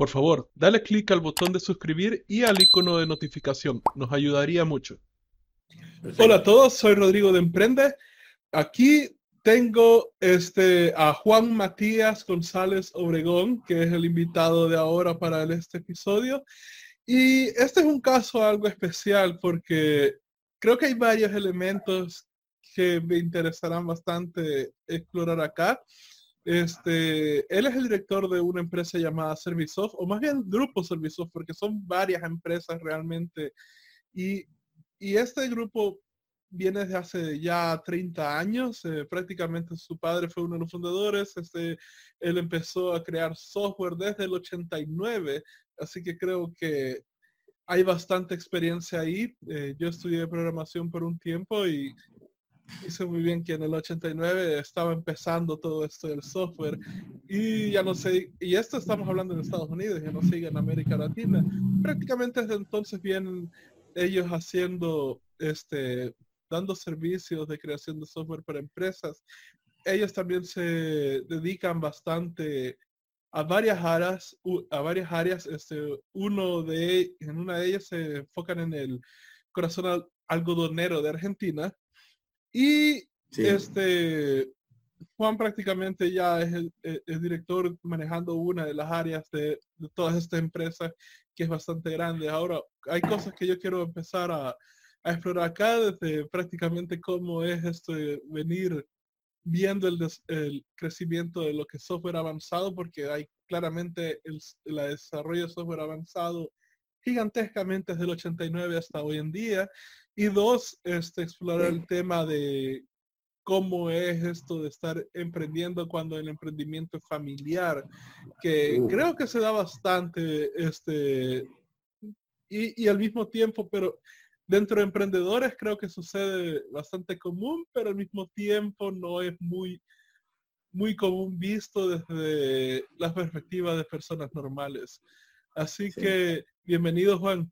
Por favor, dale clic al botón de suscribir y al icono de notificación. Nos ayudaría mucho. Hola a todos, soy Rodrigo de Emprende. Aquí tengo este, a Juan Matías González Obregón, que es el invitado de ahora para este episodio. Y este es un caso algo especial porque creo que hay varios elementos que me interesarán bastante explorar acá. Este, él es el director de una empresa llamada Servisoft, o más bien Grupo Servisoft, porque son varias empresas realmente. Y, y este grupo viene desde hace ya 30 años. Eh, prácticamente su padre fue uno de los fundadores. Este, él empezó a crear software desde el 89, así que creo que hay bastante experiencia ahí. Eh, yo estudié programación por un tiempo y hice muy bien que en el 89 estaba empezando todo esto del software y ya no sé, y esto estamos hablando en Estados Unidos, ya no sigue en América Latina. Prácticamente desde entonces vienen ellos haciendo este dando servicios de creación de software para empresas. Ellos también se dedican bastante a varias áreas, a varias áreas. Este, uno de, en una de ellas se enfocan en el corazón algodonero de Argentina. Y este Juan prácticamente ya es el, director manejando una de las áreas de, de todas estas empresas que es bastante grande. Ahora, hay cosas que yo quiero empezar a, a explorar acá desde prácticamente cómo es esto de venir viendo el, el, crecimiento de lo que es software avanzado, porque hay claramente el, desarrollo de software avanzado gigantescamente desde el 89 hasta hoy en día. Y dos, este, explorar el tema de cómo es esto de estar emprendiendo cuando el emprendimiento es familiar, que creo que se da bastante, este, y, y al mismo tiempo, pero dentro de emprendedores creo que sucede bastante común, pero al mismo tiempo no es muy, muy común visto desde la perspectiva de personas normales. Así que bienvenido Juan.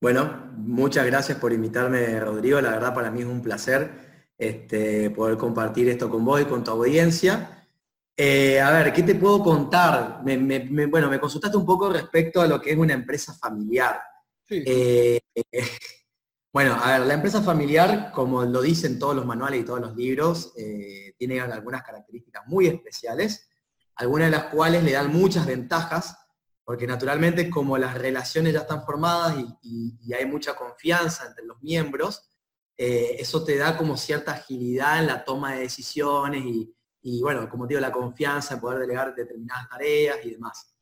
Bueno, muchas gracias por invitarme, Rodrigo. La verdad para mí es un placer este, poder compartir esto con vos y con tu audiencia. Eh, a ver, ¿qué te puedo contar? bueno, me consultaste un poco respecto a lo que es una empresa familiar. Eh, bueno, a ver, la empresa familiar, como lo dicen todos los manuales y todos los libros, eh, tiene algunas características muy especiales, algunas de las cuales le dan muchas ventajas, porque naturalmente como las relaciones ya están formadas y, hay mucha confianza entre los miembros, eh, eso te da como cierta agilidad en la toma de decisiones y, bueno, como digo, la confianza en poder delegar determinadas tareas y demás.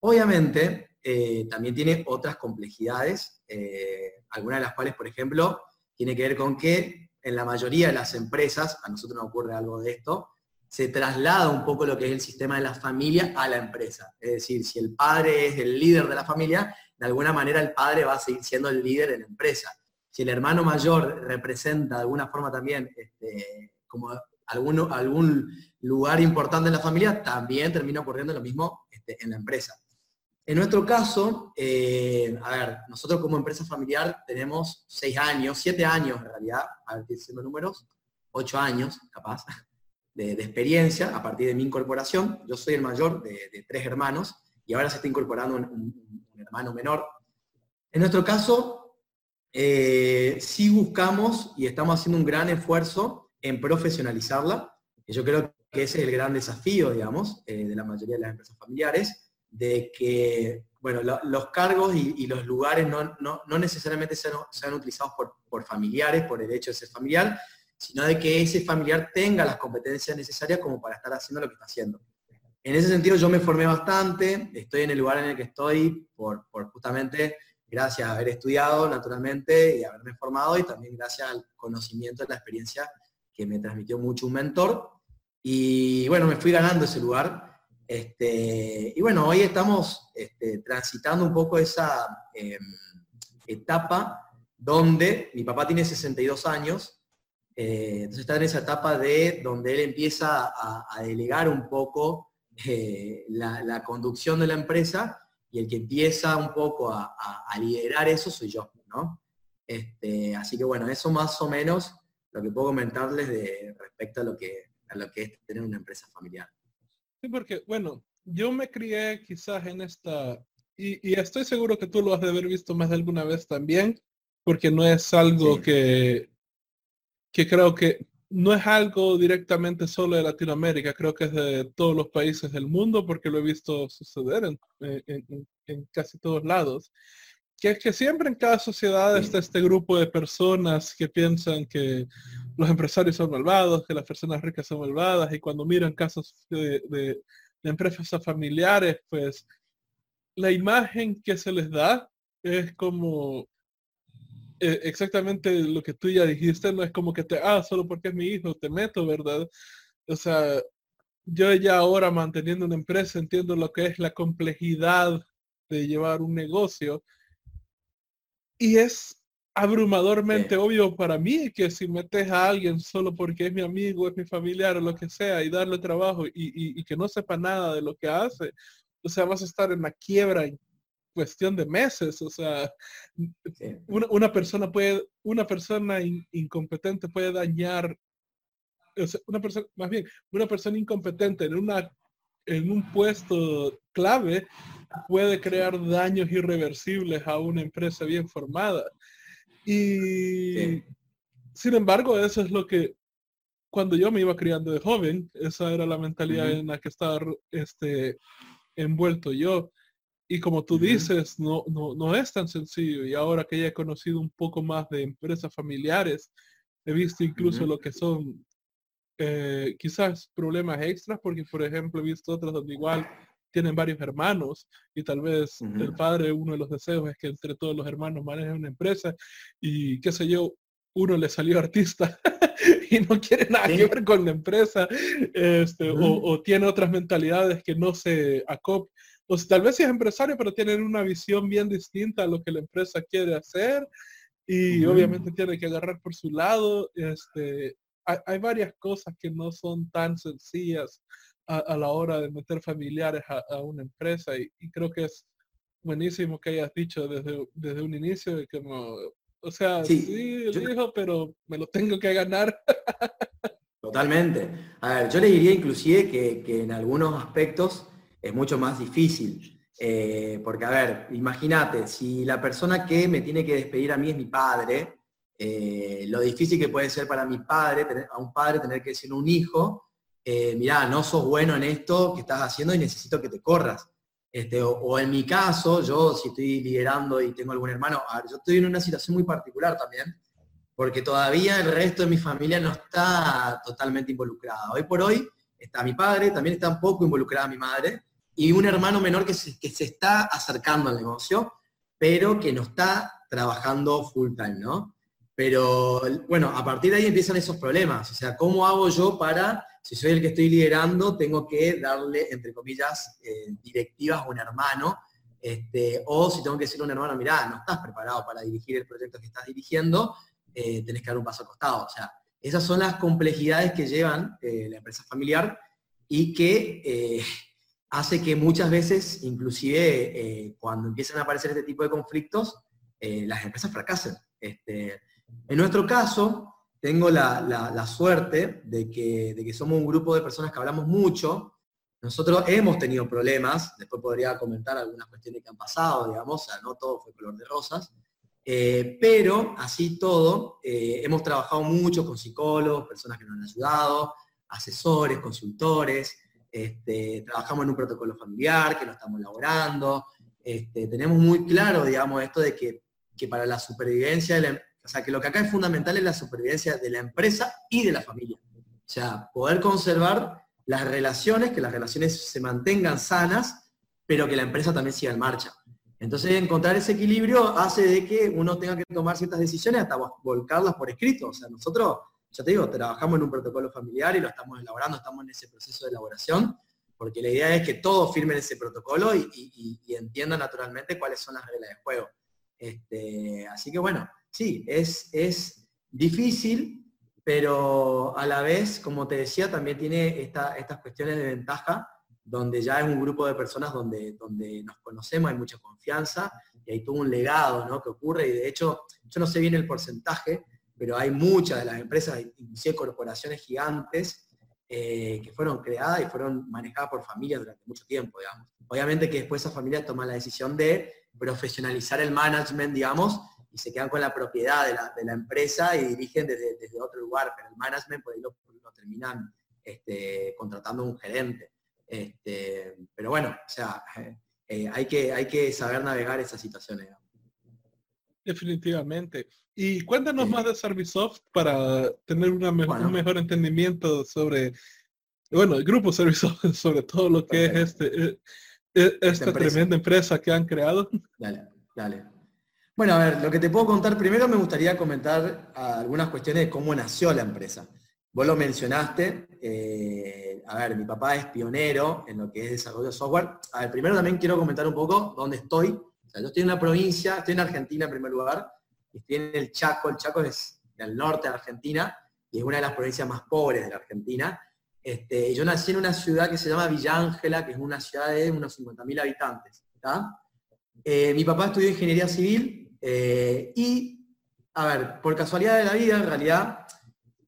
Obviamente, eh, también tiene otras complejidades, eh, algunas de las cuales, por ejemplo, tiene que ver con que en la mayoría de las empresas, a nosotros nos ocurre algo de esto, se traslada un poco lo que es el sistema de la familia a la empresa. Es decir, si el padre es el líder de la familia, de alguna manera el padre va a seguir siendo el líder en la empresa. Si el hermano mayor representa de alguna forma también este, como algún, algún lugar importante en la familia, también termina ocurriendo lo mismo este, en la empresa. En nuestro caso, eh, a ver, nosotros como empresa familiar tenemos seis años, siete años en realidad, a ver, diciendo números, ocho años capaz, de, experiencia a partir de mi incorporación. Yo soy el mayor de, tres hermanos y ahora se está incorporando un, hermano menor. En nuestro caso, eh, sí buscamos y estamos haciendo un gran esfuerzo en profesionalizarla. Y yo creo que ese es el gran desafío, digamos, eh, de la mayoría de las empresas familiares de que bueno, los cargos y, los lugares no, necesariamente sean, utilizados por, familiares, por el hecho de ser familiar, sino de que ese familiar tenga las competencias necesarias como para estar haciendo lo que está haciendo. En ese sentido yo me formé bastante, estoy en el lugar en el que estoy por, justamente gracias a haber estudiado naturalmente y haberme formado y también gracias al conocimiento y la experiencia que me transmitió mucho un mentor. Y bueno, me fui ganando ese lugar este, y bueno, hoy estamos este, transitando un poco esa em, etapa donde mi papá tiene 62 años, eh, entonces está en esa etapa de donde él empieza a, delegar un poco eh, la, conducción de la empresa y el que empieza un poco a, liderar eso soy yo, ¿no? Este, así que bueno, eso más o menos lo que puedo comentarles de respecto a lo que, a lo que es tener una empresa familiar. Sí, porque, bueno, yo me crié quizás en esta, y, estoy seguro que tú lo has de haber visto más de alguna vez también, porque no es algo que, que creo que no es algo directamente solo de Latinoamérica, creo que es de todos los países del mundo, porque lo he visto suceder en, casi todos lados. Que es que siempre en cada sociedad está este grupo de personas que piensan que los empresarios son malvados, que las personas ricas son malvadas, y cuando miran casos de de empresas familiares, pues la imagen que se les da es como eh, exactamente lo que tú ya dijiste, no es como que te, ah, solo porque es mi hijo, te meto, ¿verdad? O sea, yo ya ahora manteniendo una empresa entiendo lo que es la complejidad de llevar un negocio y es abrumadormente obvio para mí que si metes a alguien solo porque es mi amigo, es mi familiar o lo que sea y darle trabajo y, que no sepa nada de lo que hace, o sea, vas a estar en la quiebra en cuestión de meses. O sea, una, persona puede, una persona incompetente puede dañar, una persona, más bien, una persona incompetente en una en un puesto clave puede crear daños irreversibles a una empresa bien formada. Y sin embargo, eso es lo que cuando yo me iba criando de joven, esa era la mentalidad en la que estaba este, envuelto yo. Y como tú dices, no, no, no es tan sencillo. Y ahora que ya he conocido un poco más de empresas familiares, he visto incluso lo que son eh, quizás problemas extras, porque por ejemplo he visto otras donde igual tienen varios hermanos y tal vez el padre, uno de los deseos es que entre todos los hermanos manejen una empresa y qué sé yo, uno le salió artista y no quiere nada que ver con la empresa este, o, tiene otras mentalidades que no se acop o tal vez es empresario pero tienen una visión bien distinta a lo que la empresa quiere hacer y obviamente tiene que agarrar por su lado este hay, hay varias cosas que no son tan sencillas a, la hora de meter familiares a, una empresa y, creo que es buenísimo que hayas dicho desde, desde un inicio que como, o sea, sí, el hijo, pero me lo tengo que ganar. Totalmente. A ver, yo le diría inclusive que, en algunos aspectos es mucho más difícil. Eh, porque, a ver, imagínate, si la persona que me tiene que despedir a mí es mi padre, eh, lo difícil que puede ser para mi padre, tener, a un padre tener que decir un hijo, eh, mirá, no sos bueno en esto que estás haciendo y necesito que te corras. Este, o, en mi caso, yo si estoy liderando y tengo algún hermano, yo estoy en una situación muy particular también, porque todavía el resto de mi familia no está totalmente involucrada. Hoy por hoy está mi padre, también está un poco involucrada mi madre, y un hermano menor que se, que se está acercando al negocio, pero que no está trabajando full time, ¿no? Pero bueno, a partir de ahí empiezan esos problemas. O sea, ¿cómo hago yo para si soy el que estoy liderando, tengo que darle, entre comillas, eh, directivas a un hermano, este, o si tengo que decirle a un hermano, mirá, no estás preparado para dirigir el proyecto que estás dirigiendo, eh, tenés que dar un paso al costado. O sea, esas son las complejidades que llevan eh, la empresa familiar y que hace que muchas veces, inclusive cuando empiezan a aparecer este tipo de conflictos, las empresas fracasen. Este, en nuestro caso, tengo la, suerte de que, de que, somos un grupo de personas que hablamos mucho. Nosotros hemos tenido problemas, después podría comentar algunas cuestiones que han pasado, digamos, no todo fue color de rosas, eh, pero así todo, eh, hemos trabajado mucho con psicólogos, personas que nos han ayudado, asesores, consultores, este, trabajamos en un protocolo familiar que lo estamos elaborando, este, tenemos muy claro, digamos, esto de que, que para la supervivencia de la, o sea, que lo que acá es fundamental es la supervivencia de la empresa y de la familia. O sea, poder conservar las relaciones, que las relaciones se mantengan sanas, pero que la empresa también siga en marcha. Entonces, encontrar ese equilibrio hace de que uno tenga que tomar ciertas decisiones hasta volcarlas por escrito. O sea, nosotros, ya te digo, trabajamos en un protocolo familiar y lo estamos elaborando, estamos en ese proceso de elaboración, porque la idea es que todos firmen ese protocolo y, entiendan naturalmente cuáles son las reglas de juego. Este, así que bueno, sí, es, es difícil, pero a la vez, como te decía, también tiene estas cuestiones de ventaja, donde ya es un grupo de personas donde, donde nos conocemos, hay mucha confianza y hay todo un legado ¿no? que ocurre. Y de hecho, yo no sé bien el porcentaje, pero hay muchas de las empresas, inclusive corporaciones gigantes, eh, que fueron creadas y fueron manejadas por familias durante mucho tiempo, digamos. Obviamente que después esas familias toman la decisión de profesionalizar el management, digamos, y se quedan con la propiedad de la, empresa y dirigen desde, otro lugar, pero el management por ahí lo, terminan este, contratando un gerente. Este, pero bueno, o sea, eh, hay, que, hay que saber navegar esas situaciones. Definitivamente. Y cuéntanos más de Servisoft para tener una un mejor entendimiento sobre, bueno, el grupo Servisoft, sobre todo lo que es este, eh, eh, esta, tremenda empresa que han creado. Dale, dale. Bueno, a ver, lo que te puedo contar, primero me gustaría comentar algunas cuestiones de cómo nació la empresa. Vos lo mencionaste, eh, a ver, mi papá es pionero en lo que es desarrollo de software. A ver, primero también quiero comentar un poco dónde estoy yo estoy en una provincia, estoy en Argentina en primer lugar, estoy en el Chaco, el Chaco es del norte de Argentina y es una de las provincias más pobres de la Argentina. Este, yo nací en una ciudad que se llama Villa Ángela, que es una ciudad de unos 50.000 habitantes. Eh, mi papá estudió ingeniería civil eh, y, a ver, por casualidad de la vida, en realidad,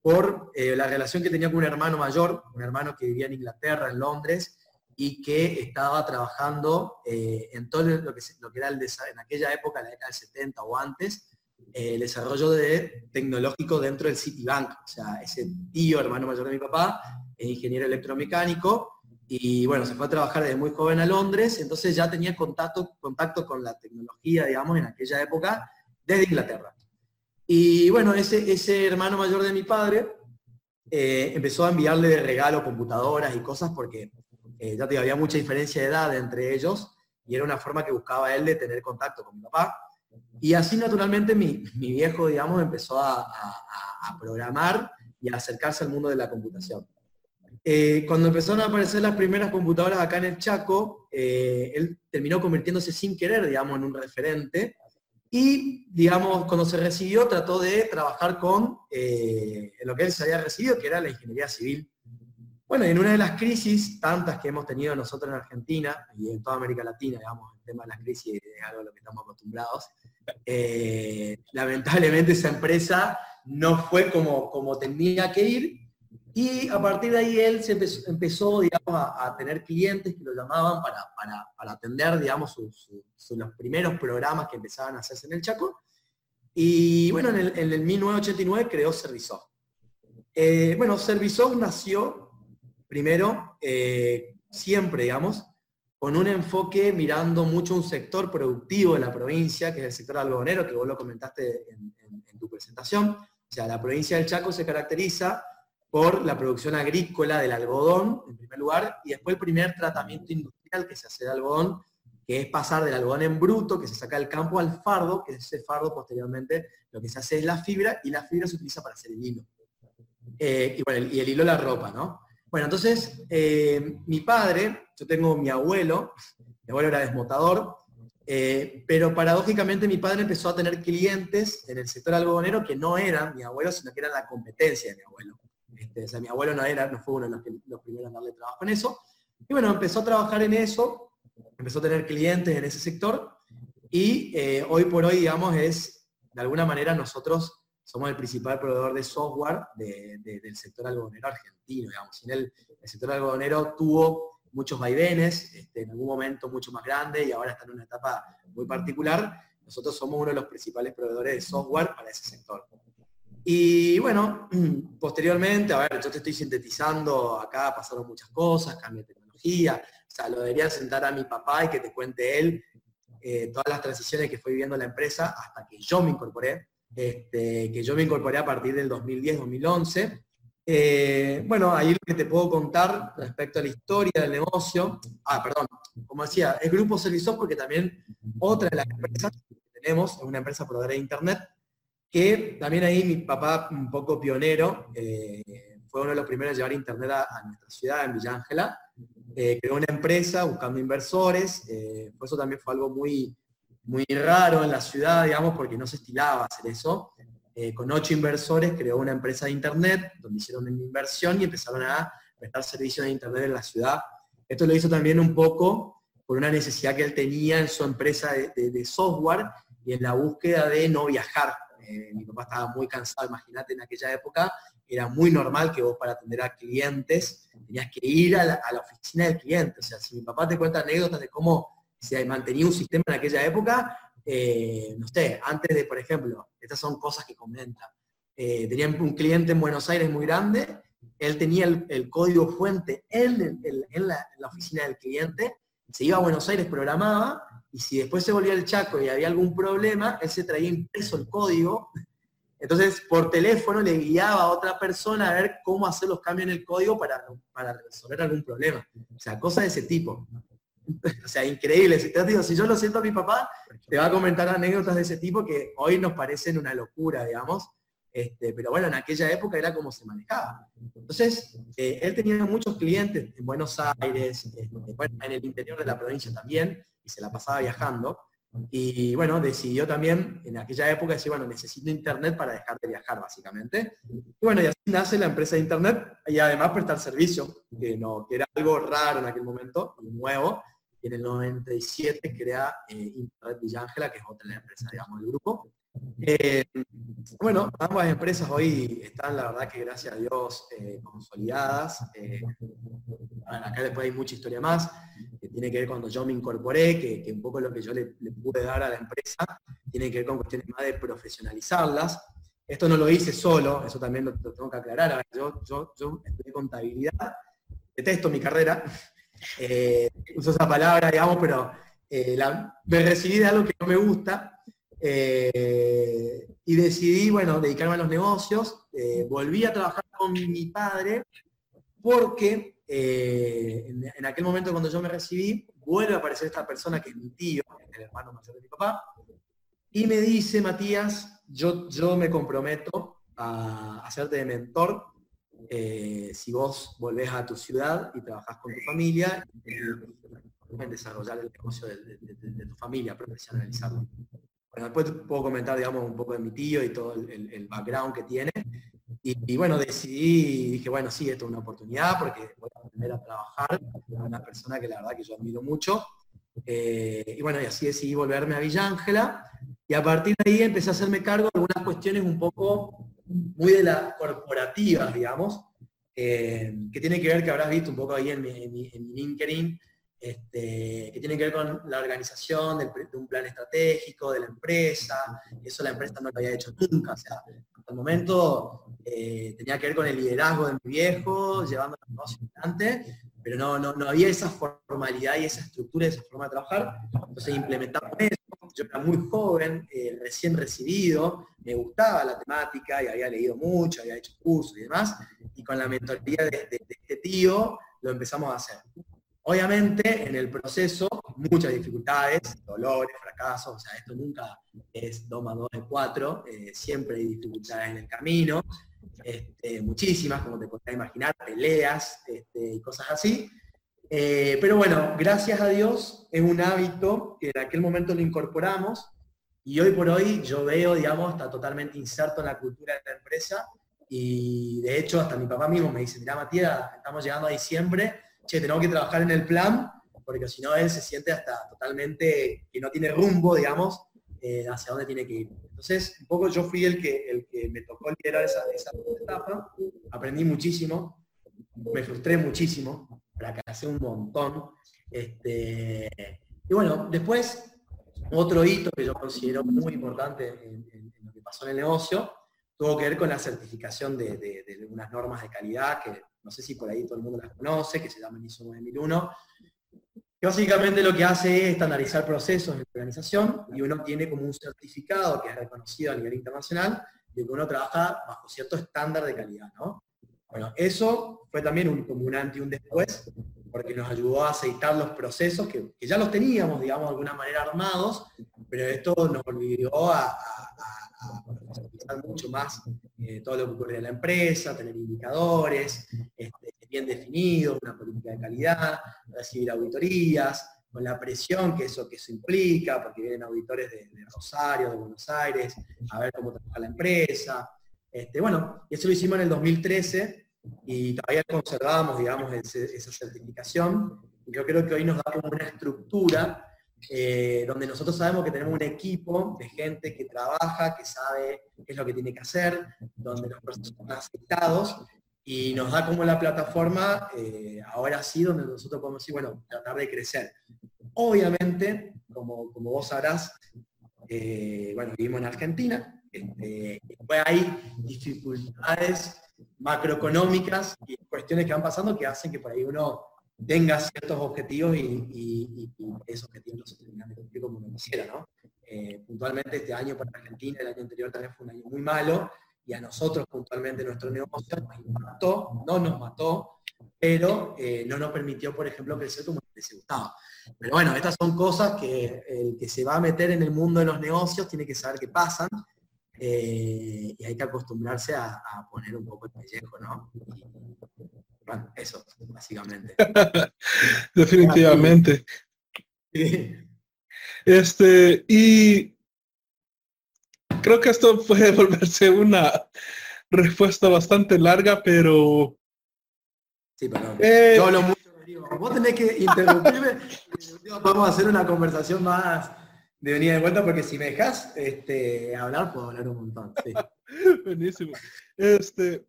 por eh, la relación que tenía con un hermano mayor, un hermano que vivía en Inglaterra, en Londres, y que estaba trabajando eh, en todo lo que, lo que era el en aquella época, la década del 70 o antes, eh, el desarrollo de, tecnológico dentro del Citibank. O sea, ese tío, hermano mayor de mi papá, es ingeniero electromecánico y bueno, se fue a trabajar desde muy joven a Londres, entonces ya tenía contacto, contacto con la tecnología, digamos, en aquella época, desde Inglaterra. Y bueno, ese, ese hermano mayor de mi padre eh, empezó a enviarle de regalo computadoras y cosas porque eh, ya te había mucha diferencia de edad entre ellos y era una forma que buscaba él de tener contacto con mi papá. Y así naturalmente mi, viejo, digamos, empezó a, programar y a acercarse al mundo de la computación. Eh, cuando empezaron a aparecer las primeras computadoras acá en el Chaco, eh, él terminó convirtiéndose sin querer, digamos, en un referente. Y, digamos, cuando se recibió, trató de trabajar con lo que él se había recibido, que era la ingeniería civil bueno, en una de las crisis tantas que hemos tenido nosotros en Argentina y en toda América Latina, digamos, el tema de las crisis es algo a lo que estamos acostumbrados, eh, lamentablemente esa empresa no fue como, como tenía que ir y a partir de ahí él se empezó, a, tener clientes que lo llamaban para, para, atender, digamos, los primeros programas que empezaban a hacerse en el Chaco. Y bueno, en el, en el 1989 creó Servisoft. Eh, bueno, Servisoft nació Primero, eh, siempre, digamos, con un enfoque mirando mucho un sector productivo de la provincia, que es el sector algodonero, que vos lo comentaste en, tu presentación. O sea, la provincia del Chaco se caracteriza por la producción agrícola del algodón, en primer lugar, y después el primer tratamiento industrial que se hace de algodón, que es pasar del algodón en bruto, que se saca del campo, al fardo, que ese fardo posteriormente lo que se hace es la fibra, y la fibra se utiliza para hacer el hilo. Eh, y, bueno, y el hilo la ropa, ¿no? Bueno, entonces, eh, mi padre, yo tengo mi abuelo, mi abuelo era desmotador, eh, pero paradójicamente mi padre empezó a tener clientes en el sector algodonero que no eran mi abuelo, sino que eran la competencia de mi abuelo. Este, o sea, mi abuelo no, era, no fue uno de los, primeros en darle trabajo en eso. Y bueno, empezó a trabajar en eso, empezó a tener clientes en ese sector y eh, hoy por hoy, digamos, es, de alguna manera nosotros somos el principal proveedor de software del sector algodonero argentino, digamos. Sin el, sector algodonero tuvo muchos vaivenes, este, en algún momento mucho más grande y ahora está en una etapa muy particular. Nosotros somos uno de los principales proveedores de software para ese sector. Y bueno, posteriormente, a ver, yo te estoy sintetizando, acá pasaron muchas cosas, cambio de tecnología, o sea, lo debería sentar a mi papá y que te cuente él eh, todas las transiciones que fue viviendo la empresa hasta que yo me incorporé. Este, que yo me incorporé a partir del 2010-2011. Eh, bueno, ahí lo que te puedo contar respecto a la historia del negocio, ah, perdón, como decía, es Grupo Servicios porque también otra de las empresas que tenemos es una empresa proveedora de Internet, que también ahí mi papá, un poco pionero, eh, fue uno de los primeros en llevar Internet a, nuestra ciudad, en Villa Ángela. Eh, creó una empresa buscando inversores, por eso también fue algo muy, muy raro en la ciudad, digamos, porque no se estilaba hacer eso. Eh, con ocho inversores creó una empresa de Internet, donde hicieron una inversión y empezaron a prestar servicios de Internet en la ciudad. Esto lo hizo también un poco por una necesidad que él tenía en su empresa de, software y en la búsqueda de no viajar. Eh, mi papá estaba muy cansado, imagínate, en aquella época, era muy normal que vos para atender a clientes tenías que ir a la, oficina del cliente. O sea, si mi papá te cuenta anécdotas de cómo se mantenía un sistema en aquella época, eh, no sé, antes de, por ejemplo, estas son cosas que comenta, eh, tenían un cliente en Buenos Aires muy grande, él tenía el, código fuente en, la, oficina del cliente, se iba a Buenos Aires, programaba, y si después se volvía el Chaco y había algún problema, él se traía impreso el código entonces, por teléfono le guiaba a otra persona a ver cómo hacer los cambios en el código para, para resolver algún problema. O sea, cosas de ese tipo. o sea, increíble. Si, te digo, si yo lo siento a mi papá, te va a comentar anécdotas de ese tipo que hoy nos parecen una locura, digamos. Este, pero bueno, en aquella época era como se manejaba. Entonces, eh, él tenía muchos clientes en Buenos Aires, este, en el interior de la provincia también, y se la pasaba viajando. Y bueno, decidió también en aquella época decir, bueno, necesito internet para dejar de viajar, básicamente. Y bueno, y así nace la empresa de internet y además prestar servicio, que, no, que era algo raro en aquel momento, nuevo. Y en el 97 crea eh, Internet Villangela, que es otra empresa, digamos, del grupo. Eh, bueno, ambas empresas hoy están, la verdad que gracias a Dios, eh, consolidadas. Eh, acá después hay mucha historia más, que tiene que ver cuando yo me incorporé, que, un poco lo que yo le, pude dar a la empresa, tiene que ver con cuestiones más de profesionalizarlas. Esto no lo hice solo, eso también lo, tengo que aclarar. yo, yo, yo estudié contabilidad, detesto mi carrera, uso esa palabra, digamos, pero me recibí de algo que no me gusta, eh, y decidí, bueno, dedicarme a los negocios. Eh, volví a trabajar con mi padre porque eh, en, aquel momento cuando yo me recibí, vuelve a aparecer esta persona que es mi tío, el hermano mayor de mi papá, y me dice, Matías, yo, yo me comprometo a hacerte de mentor si vos volvés a tu ciudad y trabajás con tu familia en desarrollar el negocio de, de tu familia, profesionalizarlo. Bueno, después puedo comentar, digamos, un poco de mi tío y todo el, background que tiene. Y, bueno, decidí, dije, bueno, sí, esto es una oportunidad porque voy a aprender a trabajar con una persona que la verdad que yo admiro mucho. Eh, y bueno, y así decidí volverme a Villa Ángela. Y a partir de ahí empecé a hacerme cargo de algunas cuestiones un poco muy de las corporativas, digamos, eh, que tiene que ver, que habrás visto un poco ahí en mi, en LinkedIn, este, que tiene que ver con la organización de un plan estratégico de la empresa. Eso la empresa no lo había hecho nunca. O sea, hasta el momento eh, tenía que ver con el liderazgo de mi viejo, llevando el negocio adelante, pero no, no, no, había esa formalidad y esa estructura, esa forma de trabajar. Entonces implementaba eso. Yo era muy joven, eh, recién recibido, me gustaba la temática y había leído mucho, había hecho cursos y demás, y con la mentoría de este tío lo empezamos a hacer. Obviamente, en el proceso, muchas dificultades, dolores, fracasos, o sea, esto nunca es 2 más 2 es 4, eh, siempre hay dificultades en el camino, este, muchísimas, como te podrás imaginar, peleas este, y cosas así. Eh, pero bueno, gracias a Dios es un hábito que en aquel momento lo incorporamos y hoy por hoy yo veo, digamos, está totalmente inserto en la cultura de la empresa y de hecho hasta mi papá mismo me dice, mira Matías, estamos llegando a diciembre, che, tenemos que trabajar en el plan, porque si no él se siente hasta totalmente que no tiene rumbo, digamos, eh, hacia dónde tiene que ir. Entonces, un poco yo fui el que, el que me tocó liderar esa, esa etapa, aprendí muchísimo, me frustré muchísimo, fracasé un montón. Este, y bueno, después, otro hito que yo considero muy importante en, lo que pasó en el negocio, tuvo que ver con la certificación de, de unas normas de calidad que no sé si por ahí todo el mundo las conoce, que se llama ISO 9001, que básicamente lo que hace es estandarizar procesos en la organización y uno tiene como un certificado que es reconocido a nivel internacional de que uno trabaja bajo cierto estándar de calidad, ¿no? Bueno, eso fue también un, como un antes y un después, porque nos ayudó a aceitar los procesos que, ya los teníamos, digamos, de alguna manera armados, pero esto nos obligó a, a, mucho más eh, todo lo que ocurre en la empresa, tener indicadores este, bien definidos, una política de calidad, recibir auditorías, con la presión que eso, que eso implica, porque vienen auditores de, Rosario, de Buenos Aires, a ver cómo trabaja la empresa. Este, bueno, eso lo hicimos en el 2013 y todavía conservamos, digamos, esa certificación. Yo creo que hoy nos da como una estructura eh, donde nosotros sabemos que tenemos un equipo de gente que trabaja, que sabe qué es lo que tiene que hacer, donde los procesos son aceptados y nos da como la plataforma, eh, ahora sí, donde nosotros podemos decir, bueno, tratar de crecer. Obviamente, como, como vos sabrás, eh, bueno, vivimos en Argentina, este, hay dificultades macroeconómicas y cuestiones que van pasando que hacen que por ahí uno tenga ciertos objetivos y, esos objetivos no se terminan de cumplir como uno quisiera, ¿no? Eh, puntualmente este año para Argentina, el año anterior también fue un año muy malo, y a nosotros puntualmente nuestro negocio nos impactó, no nos mató, pero eh, no nos permitió, por ejemplo, crecer como les gustaba. Pero bueno, estas son cosas que el que se va a meter en el mundo de los negocios tiene que saber qué pasan eh, y hay que acostumbrarse a, poner un poco el pellejo, ¿no? bueno, eso, básicamente. Definitivamente. Este, y creo que esto puede volverse una respuesta bastante larga, pero... Sí, perdón. Eh, Yo hablo mucho, Vos tenés que interrumpirme. Vamos a hacer una conversación más de venida de vuelta, porque si me dejas este, hablar, puedo hablar un montón. Buenísimo. Este,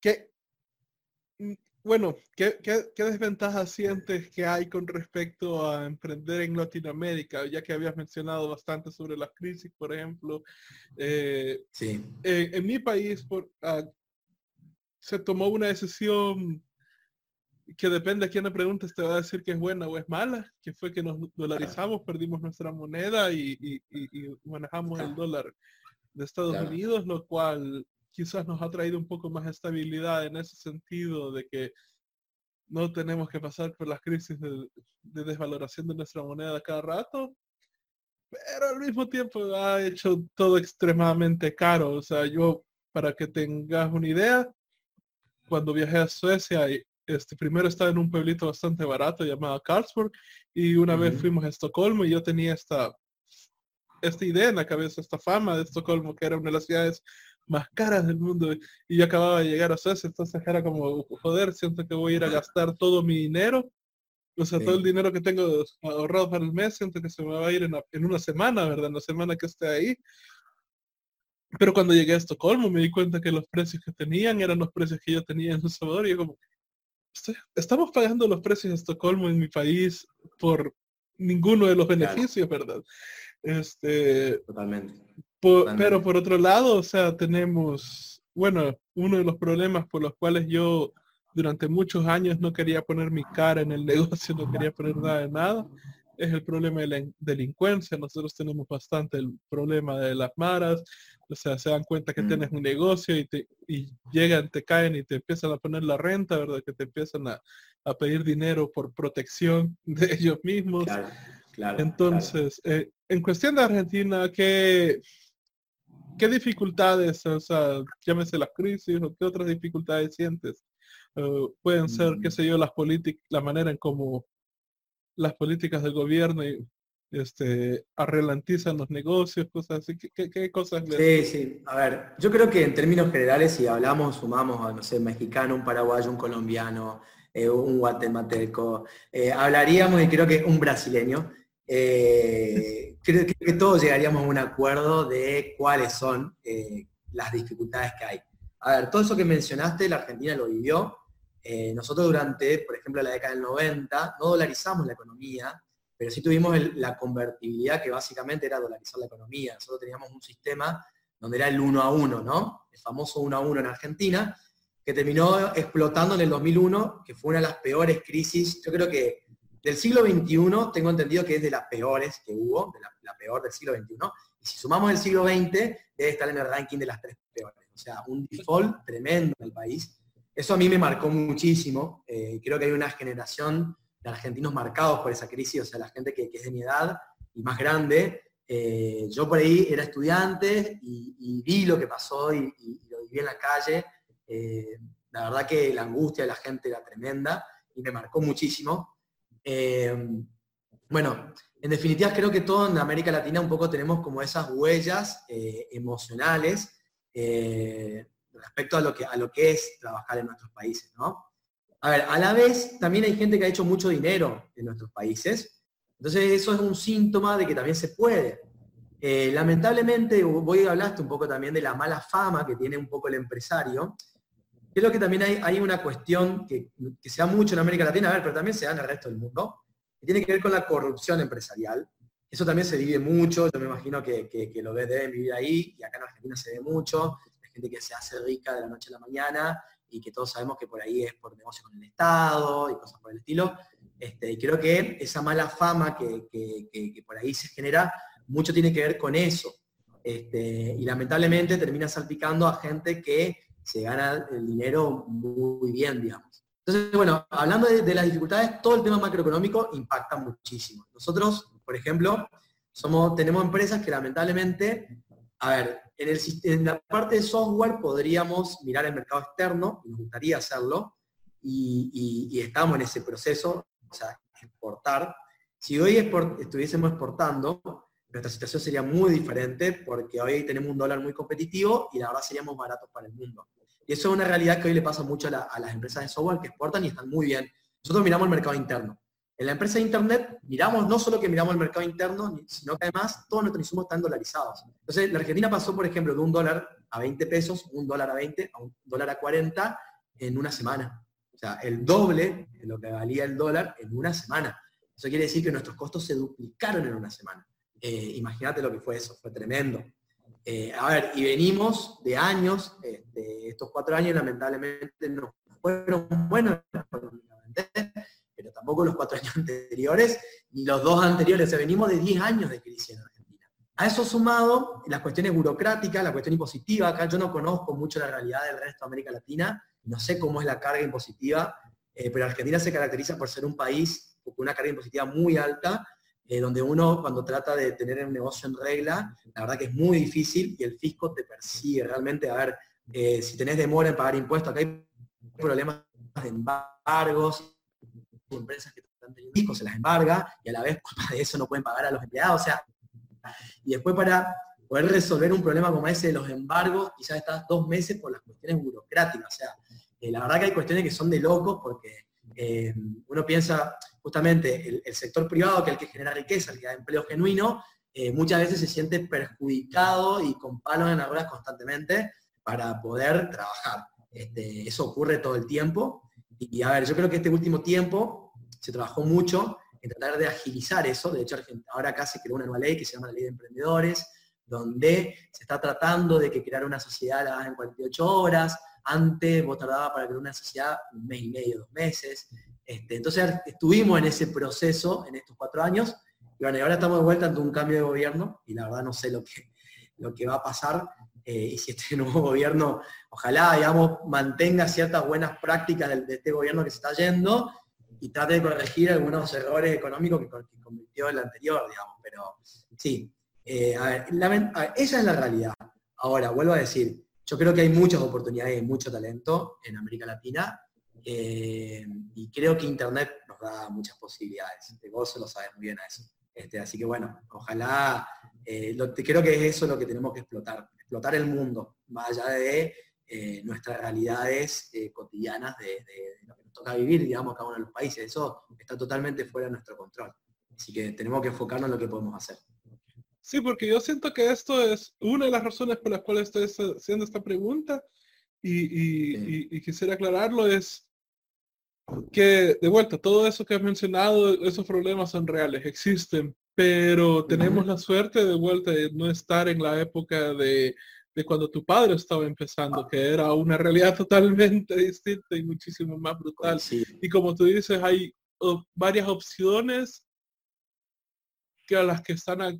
¿qué, bueno, ¿qué, desventajas sientes que hay con respecto a emprender en Latinoamérica? Ya que habías mencionado bastante sobre la crisis, por ejemplo. Eh, sí. en mi país por, ah, se tomó una decisión que depende a quién le preguntes, te va a decir que es buena o es mala, que fue que nos dolarizamos, perdimos nuestra moneda y, manejamos el dólar de Estados Unidos, lo cual quizás nos ha traído un poco más estabilidad en ese sentido de que no tenemos que pasar por las crisis de, desvaloración de nuestra moneda cada rato, pero al mismo tiempo ha hecho todo extremadamente caro. O sea, yo, para que tengas una idea, cuando viajé a Suecia, este, primero estaba en un pueblito bastante barato llamado Karlsborg y una vez fuimos a Estocolmo y yo tenía esta, esta idea en la cabeza, esta fama de Estocolmo, que era una de las ciudades más caras del mundo y yo acababa de llegar a Suecia, entonces era como, joder, siento que voy a ir a gastar todo mi dinero, o sea, todo el dinero que tengo ahorrado para el mes, siento que se me va a ir en, una semana, ¿verdad? En la semana que esté ahí. Pero cuando llegué a Estocolmo me di cuenta que los precios que tenían eran los precios que yo tenía en El Salvador y yo como, estamos pagando los precios de Estocolmo en mi país por ninguno de los beneficios, ¿verdad? Este, Totalmente. Pero por otro lado, o sea, tenemos, bueno, uno de los problemas por los cuales yo durante muchos años no quería poner mi cara en el negocio, no quería poner nada de nada, es el problema de la delincuencia. Nosotros tenemos bastante el problema de las maras, o sea, se dan cuenta que mm. tienes un negocio y, te, y llegan, te caen y te empiezan a poner la renta, ¿verdad? Que te empiezan a, a pedir dinero por protección de ellos mismos. Claro, Entonces, eh, en cuestión de Argentina, ¿qué, ¿qué dificultades, o sea, llámese las crisis o qué otras dificultades sientes? Uh, pueden ser, qué mm. sé yo, las políticas, la manera en cómo las políticas del gobierno y, este, arrelantizan los negocios, cosas así. ¿Qué, qué, cosas? Sí, sí. A ver, yo creo que en términos generales, si hablamos, sumamos a, no sé, mexicano, un paraguayo, un colombiano, eh, un guatemalteco, eh, hablaríamos, y creo que un brasileño, eh, creo, que todos llegaríamos a un acuerdo de cuáles son las dificultades que hay. A ver, todo eso que mencionaste, la Argentina lo vivió. Nosotros durante, por ejemplo, la década del 90, no dolarizamos la economía, pero sí tuvimos la convertibilidad que básicamente era dolarizar la economía. Nosotros teníamos un sistema donde era el uno a uno, ¿no? El famoso uno a uno en Argentina, que terminó explotando en el 2001, que fue una de las peores crisis. Yo creo que del siglo XXI, tengo entendido que es de las peores que hubo, la, peor del siglo XXI, y si sumamos el siglo XX, debe estar en el ranking de las tres peores. O sea, un default tremendo en el país. Eso a mí me marcó muchísimo. Eh, creo que hay una generación argentinos marcados por esa crisis, o sea, la gente que, es de mi edad y más grande. Eh, yo por ahí era estudiante y, vi lo que pasó y, lo viví en la calle. Eh, la verdad que la angustia de la gente era tremenda y me marcó muchísimo. Eh, bueno, en definitiva creo que todo en América Latina un poco tenemos como esas huellas emocionales respecto a lo, que, a lo que es trabajar en nuestros países, ¿no? A ver, a la vez también hay gente que ha hecho mucho dinero en nuestros países Entonces eso es un síntoma de que también se puede. Eh, lamentablemente, voy hablaste un poco también de la mala fama que tiene un poco el empresario. Creo que también hay, una cuestión que, se da mucho en América Latina, a ver, pero también se da en el resto del mundo, que tiene que ver con la corrupción empresarial. Eso también se vive mucho, yo me imagino que, que, lo deben vivir ahí, y acá en Argentina se ve mucho, la gente que se hace rica de la noche a la mañana, y que todos sabemos que por ahí es por negocio con el Estado y cosas por el estilo. Este, y creo que esa mala fama que, por ahí se genera, mucho tiene que ver con eso. Este, y lamentablemente termina salpicando a gente que se gana el dinero muy bien, digamos. Entonces, bueno, hablando de, las dificultades, todo el tema macroeconómico impacta muchísimo. Nosotros, por ejemplo, somos, tenemos empresas que lamentablemente, a ver, en, la parte de software podríamos mirar el mercado externo, nos gustaría hacerlo, y, estamos en ese proceso, o sea, exportar. Si hoy estuviésemos exportando, nuestra situación sería muy diferente porque hoy tenemos un dólar muy competitivo y la verdad seríamos baratos para el mundo. Y eso es una realidad que hoy le pasa mucho a, las empresas de software que exportan y están muy bien. Nosotros miramos el mercado interno. En la empresa de Internet miramos no solo que miramos el mercado interno, sino que además todos nuestros insumos están dolarizados. Entonces, la Argentina pasó, por ejemplo, de un dólar a 20 pesos, un dólar a 20, a un dólar a 40 en una semana. O sea, el doble de lo que valía el dólar en una semana. Eso quiere decir que nuestros costos se duplicaron en una semana. Eh, imagínate lo que fue eso, fue tremendo. Eh, a ver, y venimos de años, este, estos cuatro años lamentablemente no fueron buenos tampoco los cuatro años anteriores, ni los dos anteriores, o venimos de 10 años de crisis en Argentina. A eso sumado las cuestiones burocráticas, la cuestión impositiva, acá yo no conozco mucho la realidad del resto de América Latina, no sé cómo es la carga impositiva, eh, pero Argentina se caracteriza por ser un país con una carga impositiva muy alta, eh, donde uno cuando trata de tener un negocio en regla, la verdad que es muy difícil y el fisco te persigue realmente. A ver, eh, si tenés demora en pagar impuestos, acá hay problemas de embargos, empresas que están teniendo fisco se las embarga y a la vez culpa de eso no pueden pagar a los empleados. O sea, y después para poder resolver un problema como ese de los embargos, quizás estás dos meses por las cuestiones burocráticas. O sea, eh, la verdad que hay cuestiones que son de locos porque uno piensa, justamente el, sector privado, que es el que genera riqueza, el que da empleo genuino, eh, muchas veces se siente perjudicado y con palos en las ruedas constantemente para poder trabajar. Este, eso ocurre todo el tiempo. Y, a ver, yo creo que este último tiempo se trabajó mucho en tratar de agilizar eso. De hecho, ahora acá se creó una nueva ley que se llama la Ley de Emprendedores, donde se está tratando de que crear una sociedad la en 48 horas. Antes vos tardaba para crear una sociedad un mes y medio, dos meses. Este, entonces estuvimos en ese proceso en estos cuatro años y bueno, ahora estamos de vuelta ante un cambio de gobierno y la verdad no sé lo que, lo que va a pasar eh, y si este nuevo gobierno, ojalá, digamos, mantenga ciertas buenas prácticas de, este gobierno que se está yendo y trate de corregir algunos errores económicos que, cometió el anterior, digamos, pero sí, eh, a ver, esa es la realidad. Ahora, vuelvo a decir, yo creo que hay muchas oportunidades y mucho talento en América Latina eh, y creo que Internet nos da muchas posibilidades. Vos se lo sabes muy bien a eso. Este, así que bueno, ojalá, eh, creo que es eso lo que tenemos que explotar, explotar el mundo, más allá de eh, nuestras realidades cotidianas de, lo que nos toca vivir, digamos, cada uno de los países. Eso está totalmente fuera de nuestro control. Así que tenemos que enfocarnos en lo que podemos hacer. Sí, porque yo siento que esto es una de las razones por las cuales estoy haciendo esta pregunta y, y quisiera aclararlo, es que de vuelta, todo eso que has mencionado, esos problemas son reales, existen, pero tenemos la suerte de vuelta de no estar en la época de, cuando tu padre estaba empezando, que era una realidad totalmente distinta y muchísimo más brutal. Y como tú dices, hay varias opciones que a las que están a,